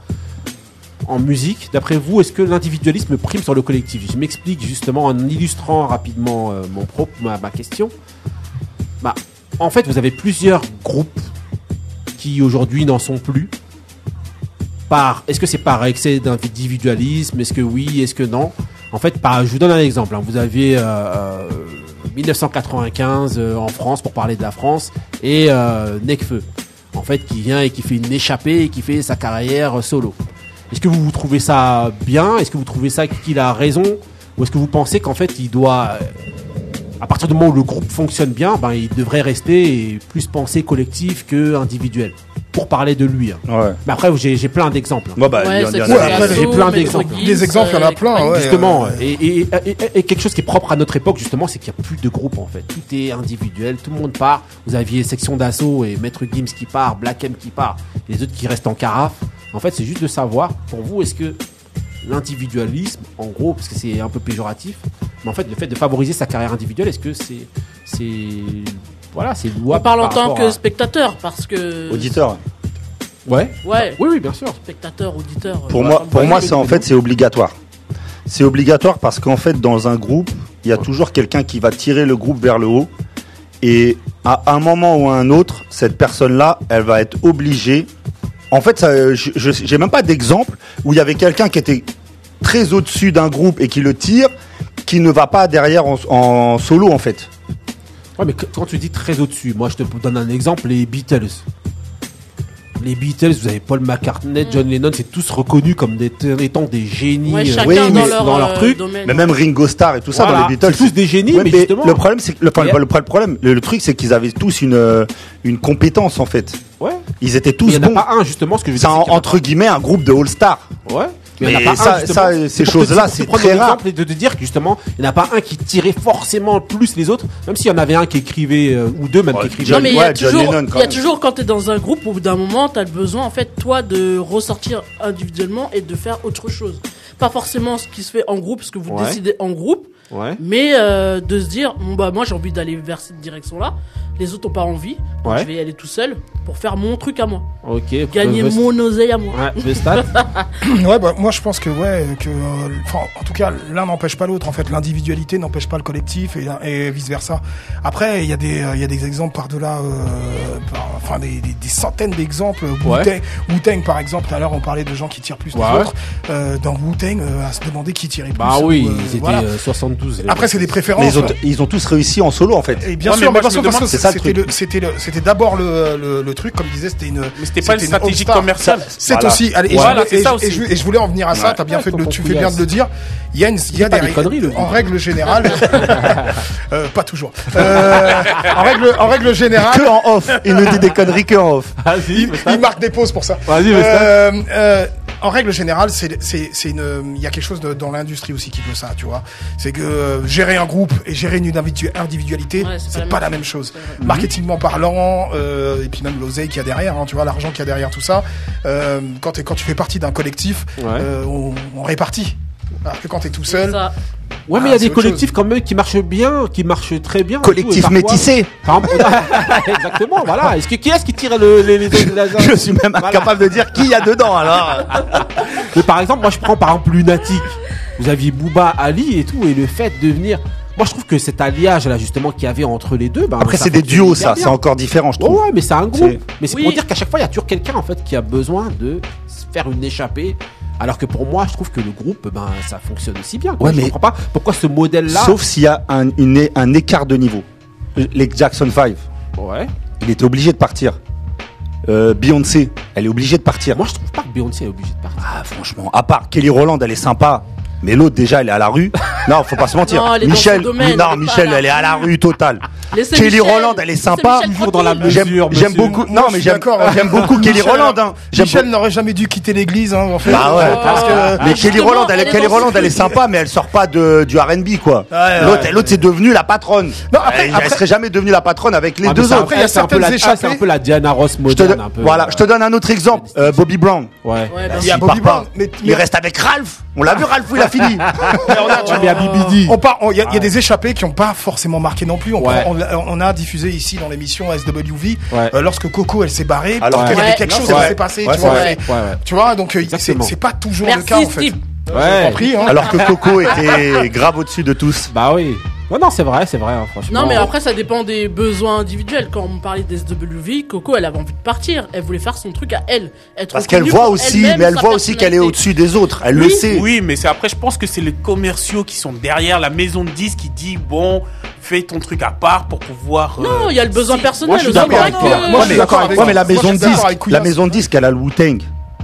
En musique, d'après vous, est-ce que l'individualisme prime sur le collectif? Je m'explique justement en illustrant rapidement euh, mon propre ma, ma question. Bah, en fait, vous avez plusieurs groupes qui aujourd'hui n'en sont plus. Par, est-ce que c'est par excès d'individualisme? Est-ce que oui? Est-ce que non? En fait, je vous donne un exemple. hein. Vous avez euh, euh, 1995 euh, en France, pour parler de la France, et euh, Necfeu, en fait, qui vient et qui fait une échappée et qui fait sa carrière euh, solo. Est-ce que vous trouvez ça bien? Est-ce que vous trouvez ça qu'il a raison? Ou est-ce que vous pensez qu'en fait, il doit... à partir du moment où le groupe fonctionne bien, ben, il devrait rester plus penser collectif que individuel. Pour parler de lui. hein. Ouais. Mais après, j'ai j'ai plein d'exemples. Bon, bah, Ouais, Ouais, j'ai plein d'exemples. Gims, Des exemples, il y en a plein, ouais. Justement, et, et- et- et quelque chose qui est propre à notre époque, justement, c'est qu'il n'y a plus de groupe en fait. Tout est individuel, tout le monde part. Vous aviez Section d'Assaut et Maître Gims qui part, Black M qui part, les autres qui restent en carafe. En fait, c'est juste de savoir, pour vous, est-ce que l'individualisme, en gros, parce que c'est un peu péjoratif, mais en fait, le fait de favoriser sa carrière individuelle, est-ce que c'est. c'est voilà, c'est On parle en par tant que à- spectateur parce que. Auditeur. Ouais. Ouais. Oui, oui, bien sûr. Spectateur, auditeur. Pour euh, moi, pour moi, c'est en fait, c'est obligatoire. C'est obligatoire parce qu'en fait, dans un groupe, il y a toujours quelqu'un qui va tirer le groupe vers le haut. Et à un moment ou à un autre, cette personne-là, elle va être obligée. En fait, ça, je j'ai même pas d'exemple où il y avait quelqu'un qui était très au-dessus d'un groupe et qui le tire, qui ne va pas derrière en, solo en fait. Ouais, mais quand tu dis très au-dessus, moi je te donne un exemple les Beatles. Les Beatles, vous avez Paul McCartney, mm. John Lennon, c'est tous reconnus comme des, étant des génies euh, oui, dans, mais, leur, dans, leur, euh, truc. Mais même Ringo Starr et tout ça dans les Beatles. Tous des génies, mais, justement. Le problème, c'est le, problème, le, truc, c'est qu'ils avaient tous une, euh, une compétence en fait. Ouais. Ils étaient tous bons. Il y. En a pas un justement, ce que je C'est entre guillemets un groupe de all-stars. Ouais. Mais, mais ça, ça, ces choses-là, c'est très rare. de, dire que justement, il n'y en a pas un qui tirait forcément plus les autres, même s'il y en avait un qui écrivait, euh, ou deux même qui écrivaient. Non, mais il y a toujours, quand t'es dans un groupe, au bout d'un moment, t'as besoin, en fait, toi, de ressortir individuellement et de faire autre chose. Pas forcément ce qui se fait en groupe, ce que vous décidez en groupe, mais euh, de se dire, bon, bah moi j'ai envie d'aller vers cette direction-là. Les autres n'ont pas envie. Je vais y aller tout seul pour faire mon truc à moi. Ok. Gagner mon oseille à moi. Ouais, Vestat. Ouais, bah, moi je pense que ouais, que euh, enfin, en tout cas l'un n'empêche pas l'autre. En fait, l'individualité n'empêche pas le collectif et, vice versa. Après, il y a des euh, y a des exemples par delà, enfin des, des, centaines d'exemples. Ouais. Wu Tang par exemple. Tout à l'heure, on parlait de gens qui tirent plus que Ouais. d'autres. Euh, dans Wu Tang, à se demander qui tirait bah plus. Bah oui, euh, ils étaient voilà. 72 après, c'est des préférences. Mais ils, ont, tous réussi en solo, en fait. Et bien sûr, c'était d'abord le, truc, comme disais, c'était une. Mais c'était pas une stratégie commerciale. C'est aussi. Et, je, voulais en venir à ça. T'as bien fait tu fais bien de le dire. Il y a, des, conneries, euh, euh, en règle générale. pas toujours. En règle, générale. Que en off. Il ne dit des conneries que en off. Il, marque des pauses pour ça. Vas-y, en règle générale, c'est, une, il y a quelque chose dans l'industrie aussi qui veut ça, tu vois. C'est que euh, gérer un groupe et gérer une individualité, c'est, pas, la même chose. Marketingement parlant, euh, et puis même l'oseille qu'il y a derrière, hein, tu vois, l'argent qu'il y a derrière tout ça. Euh, quand, quand tu fais partie d'un collectif, euh, on, répartit. Ah, alors que quand t'es tout seul. Ouais, mais ah, il y a des collectifs quand même qui marchent bien, qui marchent très bien. Collectif métissé. Exactement, voilà. Est-ce que qui est-ce qui tire le, les, les je, je, suis même incapable de dire qui y a dedans alors. mais par exemple, moi je prends par exemple Lunatic. Vous aviez Booba, Ali et tout, et le fait de venir. Moi, je trouve que cet alliage là justement qu'il y avait entre les deux. Bah, Après, c'est des duos, ça, c'est encore différent, je trouve. Ouais, mais c'est un groupe. Mais c'est pour dire qu'à chaque fois, il y a toujours quelqu'un en fait qui a besoin de faire une échappée alors que pour moi, je trouve que le groupe, ben, ça fonctionne aussi bien. Ouais, mais comprends pas pourquoi ce modèle-là. Sauf s'il y a un, écart de niveau. Les Jackson 5. Ouais. Il était obligé de partir. Euh, Beyoncé, elle est obligée de partir. Moi, je trouve pas que Beyoncé est obligée de partir. Ah, franchement, à part Kelly Roland, elle est sympa. Mais l'autre, déjà, elle est à la rue. Non, faut pas se mentir. Michel, non, elle Michel, elle est à la rue totale. Kelly Roland, elle est sympa. Toujours dans la mesure. J'aime beaucoup. Non, mais j'aime hein. beaucoup Kelly Roland. Michel hein. n'aurait jamais dû quitter l'église, hein, en fait. Bah ouais. parce que... Ah. Mais Kelly Roland, elle, Kelly Roland, elle est sympa, mais elle sort pas de, du R&B, quoi. L'autre, l'autre, c'est devenu la patronne. Non, après, elle, après... serait jamais devenue la patronne avec les ah, deux autres. Après, c'est un peu la, c'est un peu la Diana Ross moderne. Voilà, je te donne un autre exemple. Euh, Bobby Brown. Ouais. Il bah, Bobby Brown. Il reste avec Ralph. On l'a vu, Ralph, il a on, a, on, part, il y, a, des échappées qui n'ont pas forcément marqué non plus. On, a diffusé ici dans l'émission SWV euh, lorsque Coco elle s'est barrée, parce qu'il y avait quelque chose qui s'est passé. tu, vois, mais, tu vois, donc euh, c'est pas toujours le cas en fait. Compris, hein. Alors que Coco était grave au-dessus de tous. Bah oui. Ouais, non, c'est vrai, c'est vrai, hein, franchement. Non, mais après, ça dépend des besoins individuels. Quand on parlait des SWV, Coco, elle avait envie de partir. Elle voulait faire son truc à elle. Être Parce qu'elle voit aussi, mais elle voit aussi qu'elle est au-dessus des autres. Elle le sait. Oui, mais après, je pense que c'est les commerciaux qui sont derrière la maison de disques qui dit, bon, fais ton truc à part pour pouvoir. Euh, non, il y a le besoin personnel. Moi, je suis d'accord hein. avec toi. Moi, je suis d'accord avec. Mais la maison de disques, la maison de disques, elle a le Wu-Tang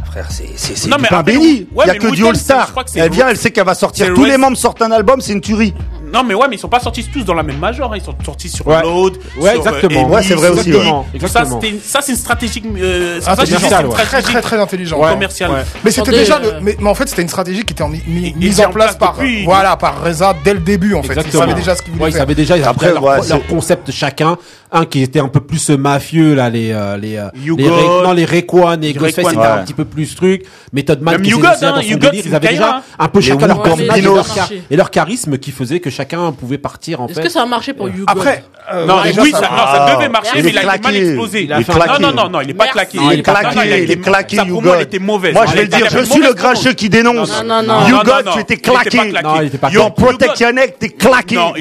frère, c'est pas béni. Il ouais, y a que du All-Star. Elle vient, elle sait qu'elle va sortir. Tous les membres sortent un album, c'est une tuerie. Non, mais ouais, mais ils sont pas sortis tous dans la même major. hein. Ils sont sortis sur Ouais. Load. Ouais, sur, euh, exactement. Amy, Ouais, c'est vrai aussi, Exactement. ça, c'est une stratégie. euh, c'est ça c'est ouais. Très, très, stratégie très intelligent. commerciale. ouais. Mais c'était déjà euh, le, mais, mais en fait c'était une stratégie qui était en- mi- mi- mise en en place place par depuis- voilà par Reza dès le début en fait. Ils savaient déjà ce qu'ils voulaient Ouais, ils savaient déjà, Après, leur, concept chacun un qui était un peu plus euh, mafieux là les euh, les euh, les, Ray, non, les Rayquan et Ghostface c'était un petit peu plus truc. Method Man Même qui got, dans got, délire, ils avaient déjà un peu chacun leur personnage et, leur charisme qui faisait que chacun pouvait partir en fait. est-ce que ça a marché pour You après non oui ça devait marcher mais il a mal explosé. Non non non non il est pas claqué. Il est claqué il est claqué You était mauvaise moi je vais le dire je suis le grincheux qui dénonce. You God tu étais claqué. Non, Your Protectionnel t'es claqué. Non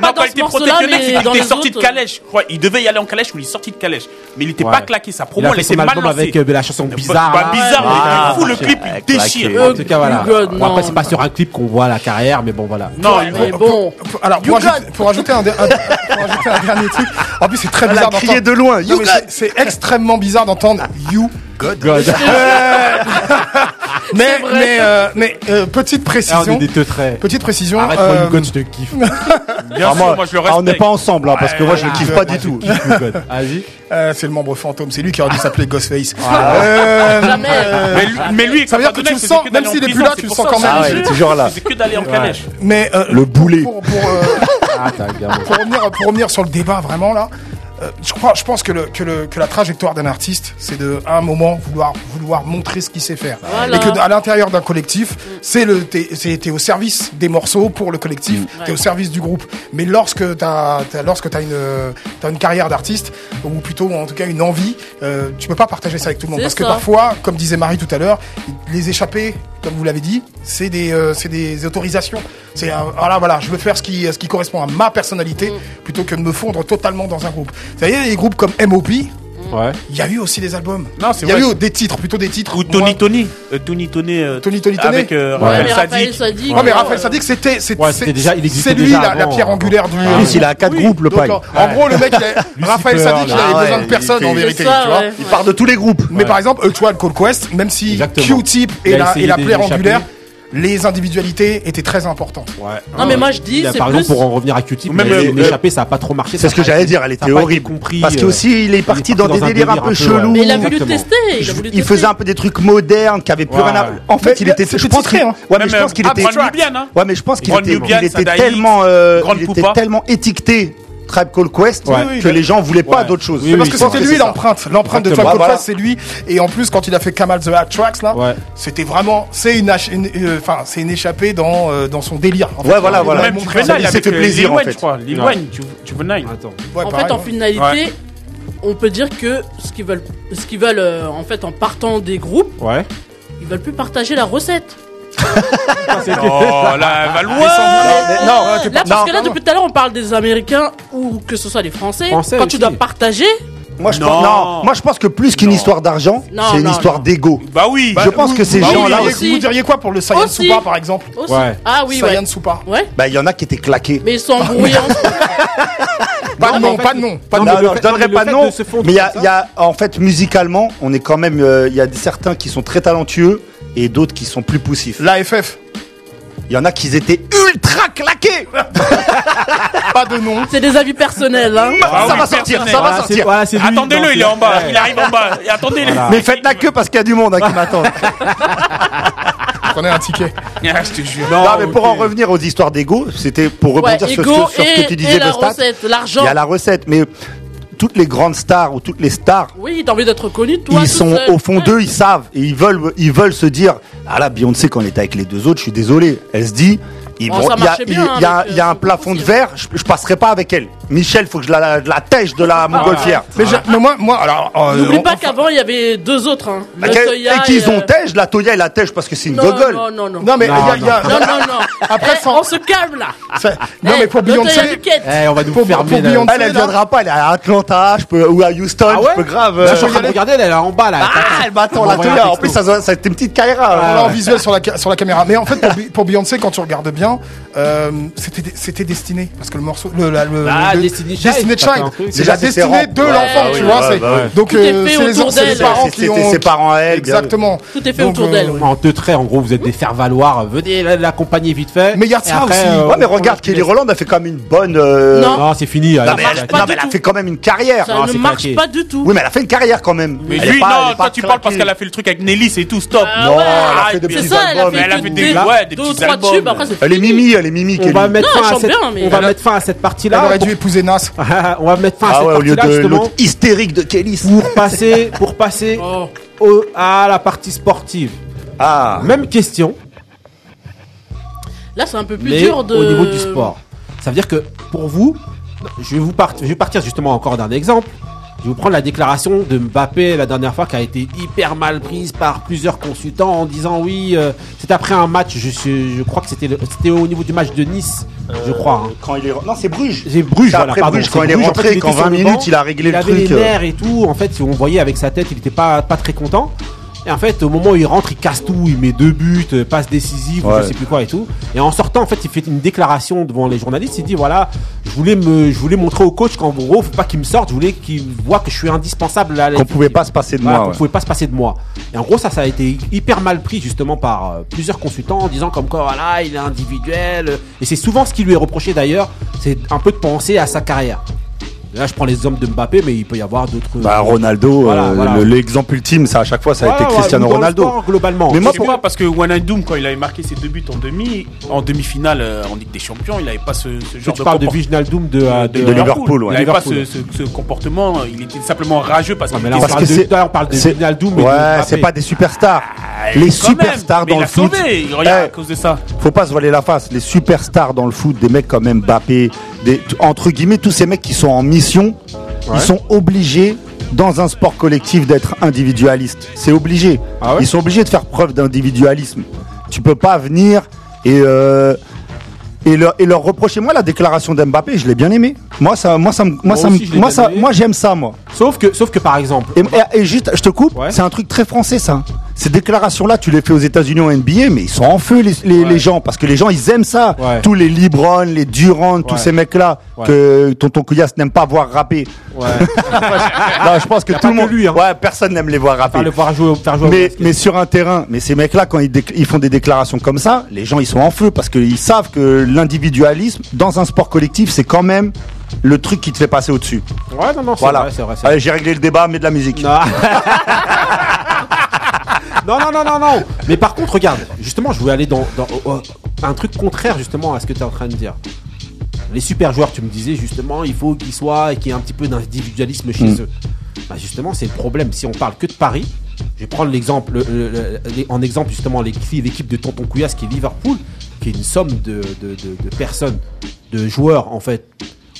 pas dans ce morceau là mais dans sorti de calèche il devait y aller en calèche ou il est sorti de calèche. Mais il était pas claqué. Sa promo, euh, bah, bah, ah, il a fait elle était avec euh, la chanson bizarre. Bah, bah, bizarre, ah, mais fou, le clip, il déchire. En tout cas, oh, voilà. God, bon, après, c'est pas sur un clip qu'on voit la carrière, mais bon, voilà. Non, ouais, mais bon. Alors, pour, ajouter, pour ajouter un, dernier truc. En plus, c'est très bizarre d'entendre. de loin. C'est extrêmement bizarre d'entendre You God. mais mais, euh, mais euh, petite précision. Ah, on des. Petite précision. Arrête, moi, euh, je te kiffe. Bien ah, moi, je le respecte. On n'est pas ensemble, hein, parce que moi, je le kiffe pas du tout. Euh, c'est le membre fantôme, c'est lui qui aurait dû ah. s'appeler Ghostface. Euh, euh, mais, lui, ça veut dire que tu le sens, même s'il est plus là, tu le sens quand même. C'est toujours là. C'est que d'aller en calèche. Mais le boulet. Pour revenir sur le débat, vraiment là. Euh, je, pense que, la trajectoire d'un artiste, c'est de, à un moment, vouloir, montrer ce qu'il sait faire. Voilà. Et que à l'intérieur d'un collectif, c'est le, t'es, au service des morceaux pour le collectif, tu t'es au service du groupe. Mais lorsque t'as, as, une, carrière d'artiste, ou plutôt en tout cas une envie, euh, tu peux pas partager ça avec tout le monde. Parce que parfois, comme disait Marie tout à l'heure, les échappées, comme vous l'avez dit, c'est des, euh, autorisations. C'est voilà, ah voilà, je veux faire ce qui correspond à ma personnalité mm. plutôt que de me fondre totalement dans un groupe. Ça y est, les groupes comme M.O.P. Il y a eu aussi des albums. Il y a eu des titres, plutôt des titres. Ou Tony euh, Tony. Tony Tony. Tony Tony Tony. Avec euh, Ouais, Raphaël mais Raphaël Sadik. Mais Raphaël Sadik, c'était, c'est, déjà- il existait c'est lui la, la pierre hein, angulaire du. Ah en plus, il a quatre groupes, le Donc, en, gros, le mec, Raphaël Sadik, il avait besoin de personne en vérité, tu vois. Il part de tous les groupes. Mais par exemple, Electoral Cold Quest, même si Q-Tip et la, et angulaire, les individualités étaient très importantes. Ouais. Non, mais moi je dis. Là, par plus... exemple, pour en revenir à Q-Tip, euh, l'échappée, euh, ça a pas trop marché. C'est ce que j'allais dire, elle était horrible. Compris, Parce que euh, aussi, il est parti dans, des délires un peu, peu chelous. Mais il a voulu tester. Il, faisait un peu des trucs modernes qui avaient plus ouais. rien à. En fait, il était. Euh, je pense qu'il. Hein. Ouais, mais je pense qu'il était. Ouais, mais je pense qu'il était tellement. Il était tellement étiqueté Tribe Called Quest que les gens voulaient pas d'autre chose. Parce que c'était lui l'empreinte. L'empreinte de Tribe Called. Quest, c'est lui. Et en plus, quand il a fait Kamal the Hat Tracks, là, c'était vraiment. C'est une, euh, enfin, c'est une échappée dans, euh, dans son délire. En ouais, fait. voilà, voilà. Il s'est fait plaisir. en fait. tu veux En fait, en finalité, on peut dire que ce qu'ils veulent, ce qu'ils veulent, euh, en fait, en partant des groupes, ils veulent plus partager la recette là, non, parce que là, depuis tout à l'heure, on parle des Américains ou que ce soit des Français. Français quand tu dois partager, moi, je. Pense, que plus qu'une histoire d'argent, c'est une histoire d'ego. Bah oui. je bah pense que ces bah gens-là. Vous, diriez quoi pour le Saiyan. Soupa, par exemple aussi. Ah oui. Saiyan ouais. Soupa. Bah, il y en a qui étaient claqués. Mais ils sont brouillants. pas de nom, pas de nom. Pas de nom. je donnerai pas de nom. Mais il y a, en fait, musicalement, on est quand même. Euh, il y a certains qui sont très talentueux et d'autres qui sont plus poussifs. L'AFF il y en a qui étaient ultra claqués. pas de nom. C'est des avis personnels. Hein. Ah ça, va sortir, ça va sortir, Attendez-le, il est en bas. Il arrive en bas. Attendez-le. Mais faites la queue parce qu'il y a du monde hein, qui m'attend. Prenez un ticket. Ah, je te jure. Non, mais pour en revenir aux histoires d'ego, c'était pour rebondir ouais, sur, sur, ce que tu disais de stats. L'argent. Il y a la recette, mais toutes les grandes stars ou toutes les stars. Oui, t'as envie d'être connu, toi. Ils sont au fond d'eux, ils savent et ils veulent, ils veulent se dire Ah là, Beyoncé, quand elle était avec les deux autres, je suis désolé. Elle se dit Il y, a, un plafond de verre, je passerai pas avec elle. Michel, faut que je la, la tèche de la ah. montgolfière. Mais, moi, moi, alors. euh, N'oublie pas qu'avant, il y avait deux autres. Hein. Bah, et Toya et qu'ils euh, ont tèche, la Toya et la tèche parce que c'est une non, gogole. non, non, non. Non, mais Non, non. Après, Eh, on se calme là. Non, mais pour eh, Beyoncé. Eh, on va nous faire pour euh, Beyoncé. Elle, ne viendra pas, elle est à Atlanta, ou à Houston, Ah ouais je grave. Là, je suis en train de regarder, elle est en bas là. Ah, elle m'attend, la Toya. En plus, ça, ça a été une petite carrière. Hein. Alors, en visuel sur la, caméra. Mais en fait, pour, Beyoncé, quand tu regardes bien, euh, c'était, destiné. Parce que le morceau, ah, Destiny Child. C'est la destinée de l'enfant, tu vois. Donc, euh, c'est les parents qui ont. ses parents elle. Exactement. Tout est fait autour d'elle. Euh, en deux traits, en gros, vous êtes des faire-valoir. Euh, venez l'accompagner vite fait. Mais il y a ça aussi. Ouais, mais regarde, Kelly Roland a fait quand même une bonne. Non, c'est fini. Non, mais elle a fait quand même une carrière. Ça ne marche pas du tout. Oui, mais elle a fait une carrière quand même. Mais lui, non, toi, tu parles parce qu'elle a fait le truc avec Nelly, c'est tout, stop. Ah non, elle a ah, fait des petits albums. Elle a fait des petits albums. Elle est Mimi, elle est Mimi. On va mettre fin à cette partie-là. Elle aurait dû épouser Nas. On va mettre fin à Ah cette ouais, au lieu de l'autre hystérique de Kelly. Pour passer, pour passer Oh. au- à la partie sportive. Ah. Même question, Là, c'est un peu plus mais dur de. au niveau du sport. Ça veut dire que pour vous, je vais vous part- je vais partir justement encore d'un exemple. Je vais vous prendre la déclaration de Mbappé la dernière fois qui a été hyper mal prise par plusieurs consultants en disant oui, euh, c'est après un match, je, suis- je crois que c'était au niveau du match de Nice, je crois. hein. Quand il est... Non, c'est Bruges. C'est Bruges, voilà, après pardon, Bruges, quand il est. En rentré, fait, sur 20 le minutes, banc, il a réglé il le avait truc, les euh. nerfs et tout. En fait, on voyait avec sa tête, il était pas, pas très content. Et en fait, au moment où il rentre, il casse tout, il met deux buts, euh, passe décisive, Ouais. je sais plus quoi et tout. Et en sortant, en fait, il fait une déclaration devant les journalistes. Il dit voilà, je voulais me, je voulais montrer au coach qu'en gros, faut pas qu'il me sorte, je voulais qu'il voit que je suis indispensable à Qu'on l'équipe. pouvait pas se passer de Voilà, moi. ouais. pouvait pas se passer de moi. Et en gros, ça, ça a été hyper mal pris justement par euh, plusieurs consultants en disant comme quoi, voilà, il est individuel. Et c'est souvent ce qui lui est reproché d'ailleurs, c'est un peu de penser à sa carrière. Là, je prends les hommes de Mbappé, mais il peut y avoir d'autres. Bah, Ronaldo, Voilà, euh, voilà. le- l'exemple ultime, ça à chaque fois, ça a été Cristiano Ronaldo. sport, globalement. Mais moi, pour- pas, parce que Wijnaldum, quand il avait marqué ses deux buts en demi, en demi-finale euh, en Ligue des Champions, il n'avait pas ce, ce genre tu de parles de Wijnaldum de, euh, de, de Liverpool, ouais. Il n'avait pas ce, ce- ce comportement, il était simplement rageux parce qu'il mais là, on était- parle de- là, on parle de c'est- Wijnaldum de Ouais, c'est pas des superstars. Ah, les superstars dans il le a foot. sauvé, regarde, Eh, à cause de ça. Faut pas se voiler la face. Les superstars dans le foot, des mecs comme Mbappé, des, entre guillemets, tous ces mecs qui sont en mission, Ouais. ils sont obligés dans un sport collectif d'être individualistes. C'est obligé. Ah ouais ils sont obligés de faire preuve d'individualisme. Tu peux pas venir et euh, et leur, et leur reprocher. Moi, la déclaration d'Mbappé, je l'ai bien aimé. Moi, ça, moi, ça, moi, Moi ça, aussi, moi, ça, j'aime ça, moi. Sauf que, sauf que par exemple. Et, et- et juste, je te coupe, c'est un truc très français, ça. Ces déclarations-là, tu les fais aux États-Unis en NBA, mais ils sont en feu, les, les, les gens, parce que les gens, ils aiment ça. Tous les Libron, les Durant, tous Ouais. ces mecs-là, Ouais. que Tonton Couillasse n'aime pas voir rapper. Ouais. non, je pense que tout le monde. lui, hein. Ouais, personne n'aime les voir rapper. Faire le voir jouer, faire jouer mais, mais sur un terrain, mais ces mecs-là, quand ils, font des déclarations comme ça, les gens, ils sont en feu, parce qu'ils savent que l'individualisme, dans un sport collectif, c'est quand même le truc qui te fait passer au-dessus. Ouais, non, non, c'est Voilà. vrai, c'est vrai. Allez, j'ai réglé le débat, mais de la musique. Non. Non, non, non, non. Mais par contre, regarde, justement, je voulais aller dans, dans- au- au- un truc contraire justement à ce que tu es en train de dire. Les super joueurs, tu me disais justement, il faut qu'ils soient et qu'il y ait un petit peu d'individualisme chez Mm. eux. Bah justement, c'est le problème. Si on parle que de Paris, je vais prendre l'exemple, le- le- le- les- en exemple justement l'équipe l'équipe de Tonton Couillasse qui est Liverpool, qui est une somme de, de- de- de personnes, de joueurs en fait,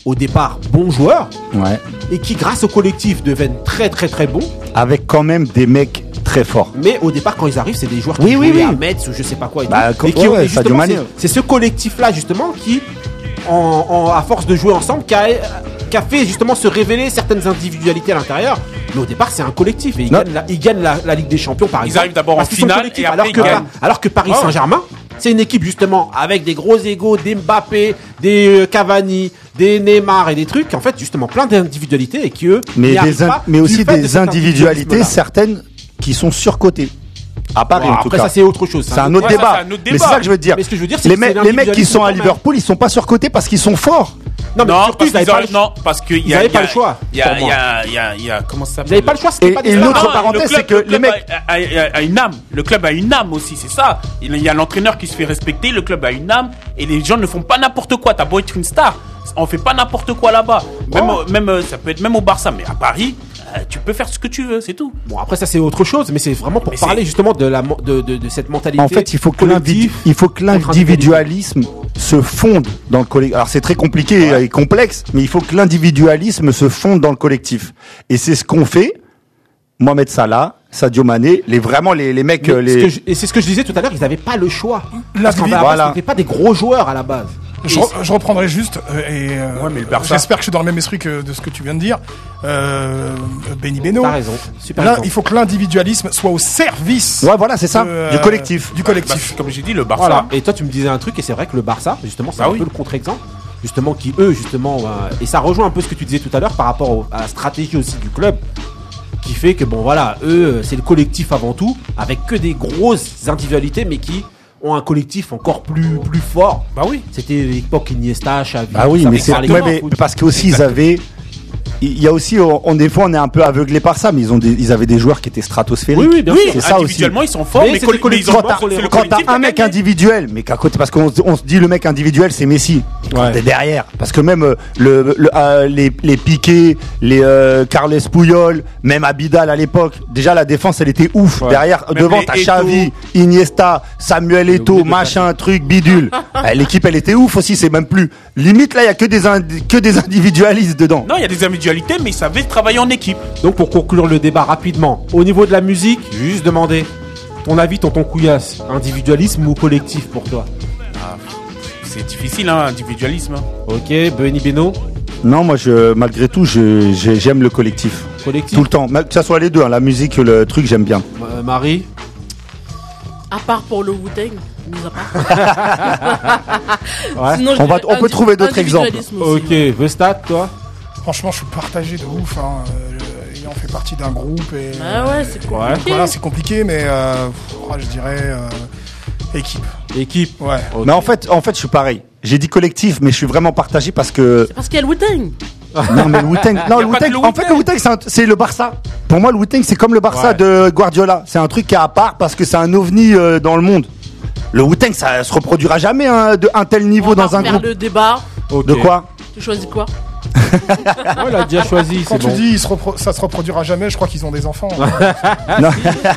au départ bons joueurs, Ouais. et qui grâce au collectif deviennent très très très bons. Avec quand même des mecs très forts. Mais au départ, quand ils arrivent, c'est des joueurs qui Oui, oui, jouaient oui. à Metz ou je sais pas quoi. Et, tout. Bah, comme- Et qui ouais, c'est- C'est ce collectif-là, justement, qui, en, en- à force de jouer ensemble, qui a, qui a fait justement se révéler certaines individualités à l'intérieur. Mais au départ, c'est un collectif. Et ils Non. gagnent, la, ils gagnent la, la Ligue des Champions, par Ils exemple. arrivent d'abord en finale et après, alors, ils que, gagnent. alors que Paris ouais. Saint-Germain, c'est une équipe justement avec des gros égaux, des Mbappé, des euh, Cavani, des Neymar et des trucs. En fait, justement, plein d'individualités et qui eux, Mais, des pas mais aussi de des individualités, certaines qui sont surcotées. À Paris, en tout après, cas. ça, c'est autre chose. C'est un autre Ouais, débat. c'est un autre Mais c'est ça que je veux dire. Mais ce que je veux dire, c'est les, que mecs- c'est les mecs qui sont à. Liverpool, ils sont pas surcotés parce qu'ils sont forts. Non, mais non, surtout, parce ils pas auraient- le- non, parce qu'il y Ils avaient pas le choix, Il y a, il y a, il y a, il y a, comment ça Ils s'appelle n'avaient pas le choix, c'était Et- pas et des l'autre stars. Non, parenthèse, le club- c'est que le les mecs- a, a- a- a une âme. Le club a une âme aussi, c'est ça. Il y a l'entraîneur qui se fait respecter, le club a une âme, et les gens ne font pas n'importe quoi. T'as beau être une star, on fait pas n'importe quoi là-bas. Même, Oh. au- même, euh, ça peut être même au Barça, mais à Paris, tu peux faire ce que tu veux, c'est tout. Bon, après, ça, c'est autre chose, mais c'est vraiment pour Mais parler justement de, la, de, de, de cette mentalité. En fait, il faut que collective. l'individu- il faut que contre l'individualisme se fonde dans le collectif. Alors c'est très compliqué et complexe, mais il faut que l'individualisme se fonde dans le collectif. Et c'est ce qu'on fait. Mohamed Salah, Sadio Mané, les vraiment les, les mecs, Mais euh, ce les. que je- et c'est ce que je disais tout à l'heure, ils n'avaient pas le choix. Parce qu'en Voilà. c'était pas des gros joueurs à la base. Je, Et re- je reprendrai juste, euh, et euh, Ouais, mais le Barça- j'espère que je suis dans le même esprit que de ce que tu viens de dire. Euh, Benny Beno. T'as raison, super Là, il faut que l'individualisme soit au service. Ouais, voilà, c'est ça, de, du euh, collectif. Du Bah, collectif. comme j'ai dit, le Barça. Voilà. Et toi, tu me disais un truc, et c'est vrai que le Barça, justement, c'est Bah un oui. peu le contre-exemple. Justement, qui eux, justement, euh, et ça rejoint un peu ce que tu disais tout à l'heure par rapport au- à la stratégie aussi du club, qui fait que, bon, voilà, eux, euh, c'est le collectif avant tout, avec que des grosses individualités, mais qui ont un collectif encore plus, plus fort. Bah oui. C'était l'époque Iniesta, Xavi. Ah oui, mais mais foot. parce qu'aussi ils avaient. Il y a aussi, on, des fois, on est un peu aveuglé par ça, mais ils ont des, ils avaient des joueurs qui étaient stratosphériques. Oui, oui, bien Oui, sûr. c'est ça aussi. individuellement, ils sont forts, Mais mais, c'est coll- des collectifs. mais ils ont- Quand t'as un mec gagné. individuel, mais qu'à côté, parce qu'on se- on se dit le mec individuel, c'est Messi. Ouais. t'es derrière, parce que même euh, le, le- euh, les, les Piqué, les euh, Carles Puyol, même Abidal à l'époque, déjà la défense, elle était ouf. Ouais. Derrière, Même devant, t'as. Xavi, Iniesta, Samuel de machin, truc, bidule. Eh, L'équipe, elle était ouf aussi. C'est même plus limite là, il y a que des que des individualistes dedans. Non, il y a des individualistes individualité, mais ils savaient travailler en équipe. Donc pour conclure le débat rapidement, au niveau de la musique, juste demander ton avis, tonton Couillasse, individualisme ou collectif pour toi? Ah, c'est difficile, hein, individualisme. hein. Ok, Benny Beno? Non, moi, je, malgré tout, je- j'ai- j'aime le collectif. Collectif? Tout le temps. Que ça soit les deux, hein, la musique, le truc, j'aime bien. Euh, Marie? À part pour le Wu-Tang, mis à part. Ouais. Sinon, je On va- on peut trouver d'autres aussi, Ok, ouais. Vestat, toi? Franchement, je suis partagé de ouf. Hein. Euh, ayant fait partie d'un groupe et. Ah ouais, c'est compliqué. Voilà, c'est compliqué, mais euh, ouais, je dirais euh, équipe. Équipe. Ouais. Mais en fait, en fait, je suis pareil. J'ai dit collectif, mais je suis vraiment partagé parce que. Parce qu'il y a le Wu-Tang. Non, mais le Wu-Tang, non, le Wu-Tang, en fait, le Wu-Tang, c'est un- c'est le Barça. Pour moi, le Wu-Tang, c'est comme le Barça Ouais. de Guardiola. C'est un truc qui est à part parce que c'est un ovni euh, dans le monde. Le Wu-Tang, ça se reproduira jamais hein, de un tel niveau dans un Faire groupe. le débat. De quoi? Tu choisis quoi? Ouais, il a déjà choisi, Quand c'est tu bon. dis il se repro- ça se reproduira jamais, je crois qu'ils ont des enfants.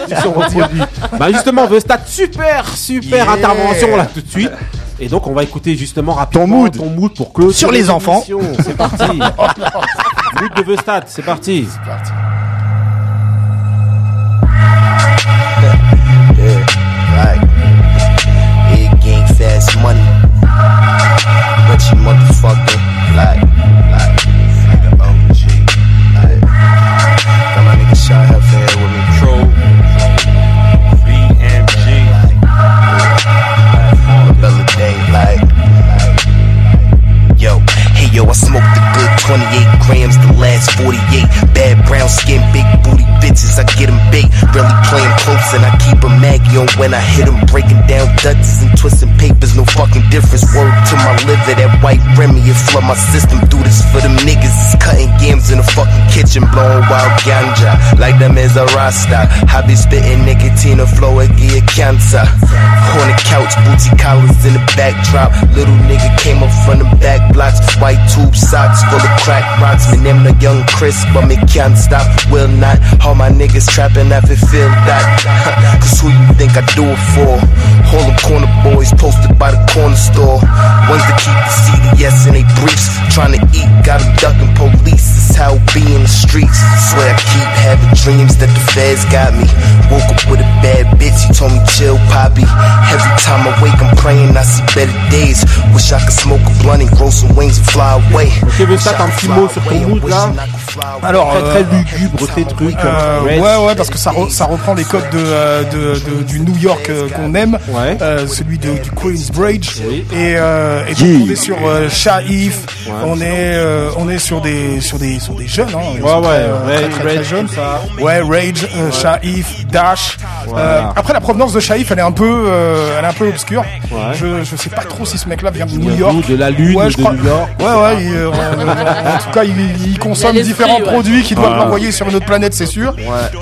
Ils sont reproduits. bah justement, Vestat, super, super Yeah. intervention là tout de suite. Et donc on va écouter justement rapidement Ton mood. ton mood pour clôturer Sur les enfants. C'est parti. mood de Vestat, c'est parti. Big money. But you like, like, got my nigga Shy Huff here with me. Pro, BMG. Like, like, Bella Day, yo, I smoked a good 28 grams the last 48. Bad brown skin, big booty bitches, I get 'em big. Really playing close and I keep a Maggie on when I hit 'em. Breaking down Dutches and twisting papers, no fucking difference. Word to my liver, that white Remy, it flood my system. Do this for them niggas, it's cutting games in the fucking kitchen, blowing wild ganja. Like them is a rasta. I be spitting nicotine, a flow, it give cancer. On the couch, booty collars in the backdrop. Little nigga came up from the back blocks, white tube socks full of crack rocks. Me name the young Chris, but me can't stop, will not. All my niggas trapping, I feel that. Cause who you think I do it for? All them corner boys posted by the corner store. Ones that keep the CDS in they briefs. Trying to eat, got 'em ducking police. It's how be in the streets. Swear I keep having dreams that the feds got me. Woke up with a bad bitch, he told me chill, poppy. Every time I wake, I'm praying I see better days. Wish I could smoke a blunt and grow some wings and fly Ok, Vestat, un petit mot sur ton mood là. Alors, très très lugubre tes trucs. Euh, Reds. ouais, ouais, parce que ça, re- ça reprend les codes de, euh, de, de- du New York euh, qu'on aime, Ouais. euh, celui de, du Queensbridge. Oui. Et, euh, et donc Yeah. on est sur euh, Shaif, on est euh, on est sur des sur des sur des jeunes, hein, Ouais, ouais, très, euh, Rage, très, très, très Rage, jeunes. ça. Ouais, Rage, euh, Shaif, Dash. Voilà. Euh, après la provenance de Shaif, elle est un peu euh, elle est un peu obscure. Ouais. Je je sais pas trop si ce mec-là vient de New York. de la Lune ouais, de crois- New York Ouais, ouais. il, euh, en, en tout cas, il, il consomme différents ouais. produits qui doivent Ouais. l'envoyer sur une autre planète, c'est sûr.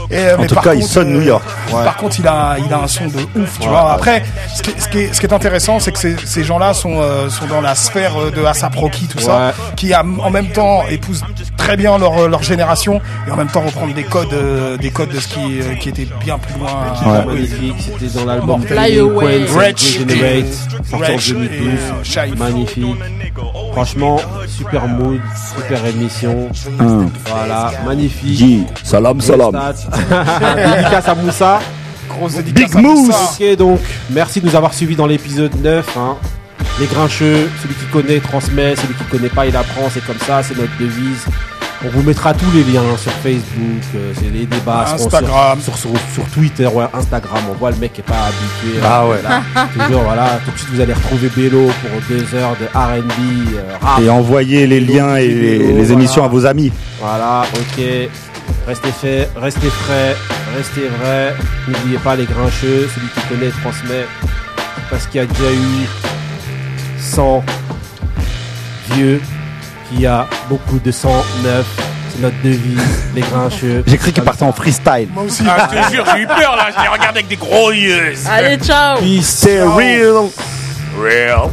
Et, euh, En mais tout par cas, il sonne euh, New York. Par contre, il a, il a un son de ouf, tu vois. Après, ce qui, est- ce qui est, ce qui est intéressant, c'est que ces, ces gens-là sont, euh, sont dans la sphère euh, de ASAP Rocky, tout Ouais. ça, qui a, en même temps épousent très bien leur, leur génération et en même temps reprendre des codes, euh, des codes de ce qui, euh, qui était bien plus loin. Ouais. Magnifique, c'était dans l'album Fly Away. Queens, Rich Regenerate, sorti en Rich et, 2012. euh, Shaif. Magnifique. Franchement, super mood, super émission. Hum. Voilà, magnifique. Salam, salam. Dédicace à Moussa. Grosse dédicace Big à. Ok, donc, merci de nous avoir suivis dans l'épisode 9. hein. Les grincheux, celui qui connaît transmet, celui qui connaît pas il apprend, c'est comme ça, c'est notre devise. On vous mettra tous les liens sur Facebook, euh, c'est les débats Instagram. Sur, sur, sur- Twitter, ouais, Instagram. On voit le mec qui est pas habitué. Ah ouais. Toujours, voilà. Tout de suite, vous allez retrouver Bélo pour deux heures de R&B, euh, rap. Et envoyez les liens et les, les Voilà. émissions à vos amis. Voilà, ok. Restez fait, restez frais, restez vrai. N'oubliez pas les grincheux, celui qui connaît transmet. Parce qu'il y a déjà eu 100 vieux, qu'il y a beaucoup de 109. C'est notre devise, les grincheux. J'ai cru qu'il partait en freestyle. Moi aussi. Ah, je te jure, j'ai eu peur là, je l'ai regardé avec des gros yeux. Allez, ciao C'est real. Real.